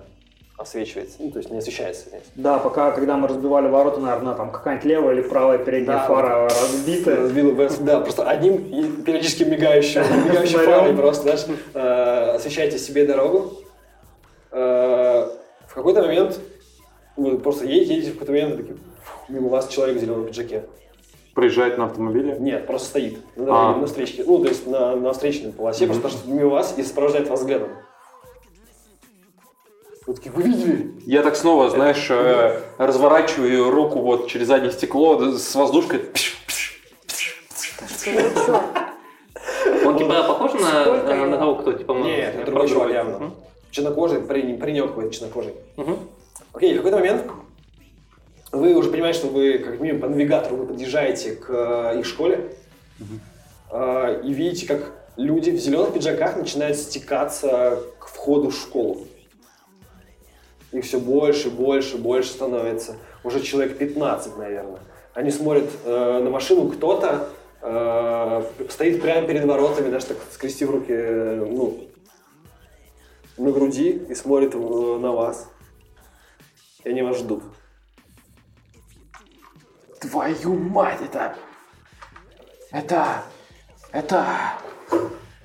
освечивается, ну, то есть не освещается. Да, пока, когда мы разбивали ворота, наверное, там какая-нибудь левая или правая передняя да, фара вот, разбита. Разбила, да, просто одним периодически мигающим, мигающим фарой просто, знаешь, э, освещаете себе дорогу. Э, в какой-то момент вы просто едете, едете, в какой-то момент мимо вас человек в зеленом пиджаке. Проезжает на автомобиле? Нет, просто стоит на, дороге, а. на встречке. Ну, то есть на, на встречной полосе, mm-hmm. просто мимо вас и сопровождает вас взглядом. Вот такие, вы видели? Я так снова, знаешь, э, разворачиваю руку вот через заднее стекло с воздушкой. Он типа похож на, на того, кто типа Нет, это другой чувак явно. Чернокожий, парень, паренек какой-то чернокожий. Окей, в какой-то момент вы уже понимаете, что вы как минимум по навигатору вы подъезжаете к э, их школе э, и видите, как люди в зеленых пиджаках начинают стекаться к входу в школу. Их все больше, больше, больше становится. Уже человек 15, наверное. Они смотрят э, на машину, кто-то э, стоит прямо перед воротами, даже так скрестив руки э, ну, на груди и смотрит э, на вас. И они вас ждут. Твою мать, это... Это... Это...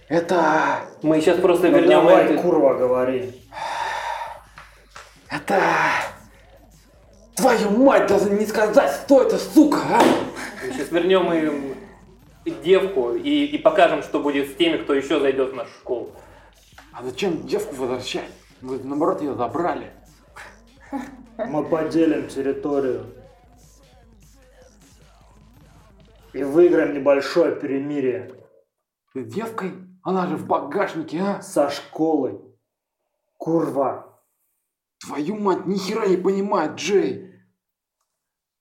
Это... Мы сейчас просто ну, вернем... Давай, это... курва, говори. Это... Твою мать, даже не сказать, кто это, сука, а? Мы сейчас вернем им девку и, и покажем, что будет с теми, кто еще зайдет в нашу школу. А зачем девку возвращать? Мы, наоборот, ее забрали. Мы поделим территорию. И выиграем небольшое перемирие. Девкой? Она же в багажнике, а? Со школой. Курва. Твою мать, ни хера не понимает, Джей.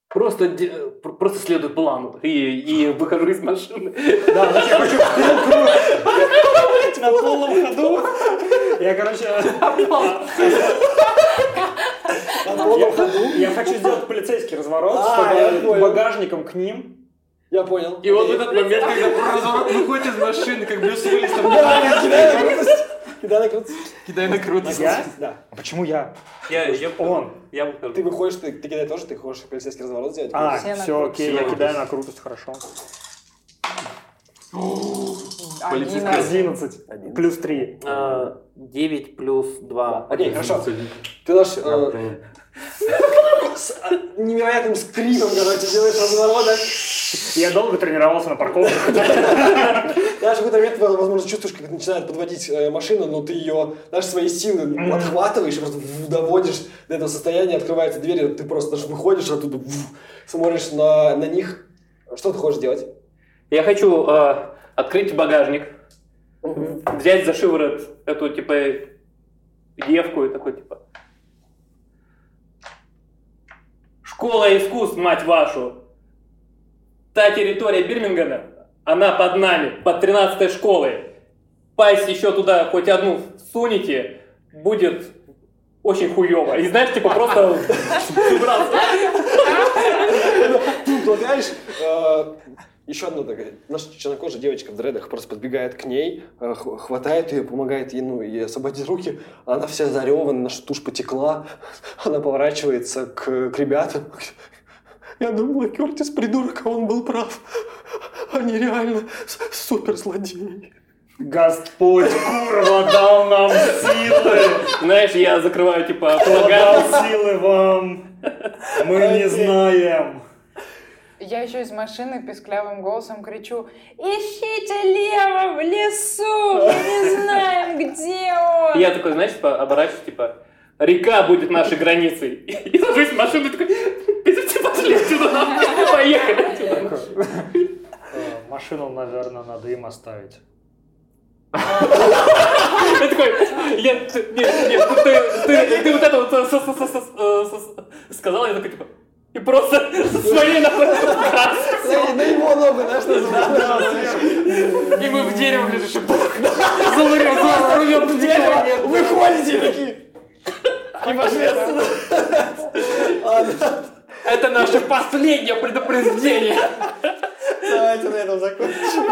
Просто, просто следуй плану и, и выхожу из машины. Да, значит, я хочу на полном ходу. Я, короче... Я хочу сделать полицейский разворот, А, чтобы багажником к ним. Я понял. И вот в этот момент, когда разворот выходит из машины, как Брюс Уиллис там Да, кидай на крутость. Кидай на крутость. кидай на крутость. Я? Да. А почему я? Я, я, Он. я. Ты выходишь, ты, ты кидай тоже, ты хочешь полицейский разворот сделать? А, Все окей, я кидаю на крутость, хорошо. Полицейский. Одиннадцать. 11. Плюс 3. А, 9 плюс 2. Окей, хорошо. Ты наш э, с э, невероятным скрипом, короче, делаешь разворот, да? Я долго тренировался на парковке. Знаешь, в какой-то момент, возможно, чувствуешь, как начинает подводить э, машину, но ты ее, знаешь, свои силы отхватываешь и просто доводишь до этого состояния, открывается дверь, и ты просто даже выходишь оттуда, смотришь на, на них. Что ты хочешь делать? Я хочу э, открыть багажник, взять за шиворот эту, типа, девку и такой, типа... Школа искусств, мать вашу! Та территория Бирмингема, она под нами, под 13 школой. Пасть еще туда хоть одну сунете, будет очень хуево. И знаешь, типа просто предлагаешь, э, еще одна такая, наша чернокожая девочка в дредах просто подбегает к ней, э, хватает ее, помогает ей, ну, ей освободить руки. Она вся заревана, наша тушь потекла. Она поворачивается к, к ребятам. Я думала, Кертис придурок, а он был прав. Они реально с- суперзлодеи. Господь, курва, дал нам силы! Знаешь, я закрываю, типа, Кто багажник. дал силы вам? Мы не знаем. Я еще из машины писклявым голосом кричу «Ищите лево в лесу! Мы не знаем, где он!» Я такой, знаешь, типа, оборачиваюсь, типа, река будет нашей границей. И сажусь в машину и такой, пошли отсюда, поехали отсюда. Э, Машину, наверное, надо им оставить. Я такой, я, ты- нет, нет, ты, ты, ты вот это вот с- с- сказал, я такой, типа, и просто со своей нахуй На, его ногу, знаешь, называется. И мы в дерево лежишь, залырем, залырем в дерево. Выходите такие. И пошли. Ладно, это наше последнее предупреждение. Давайте на этом закончим.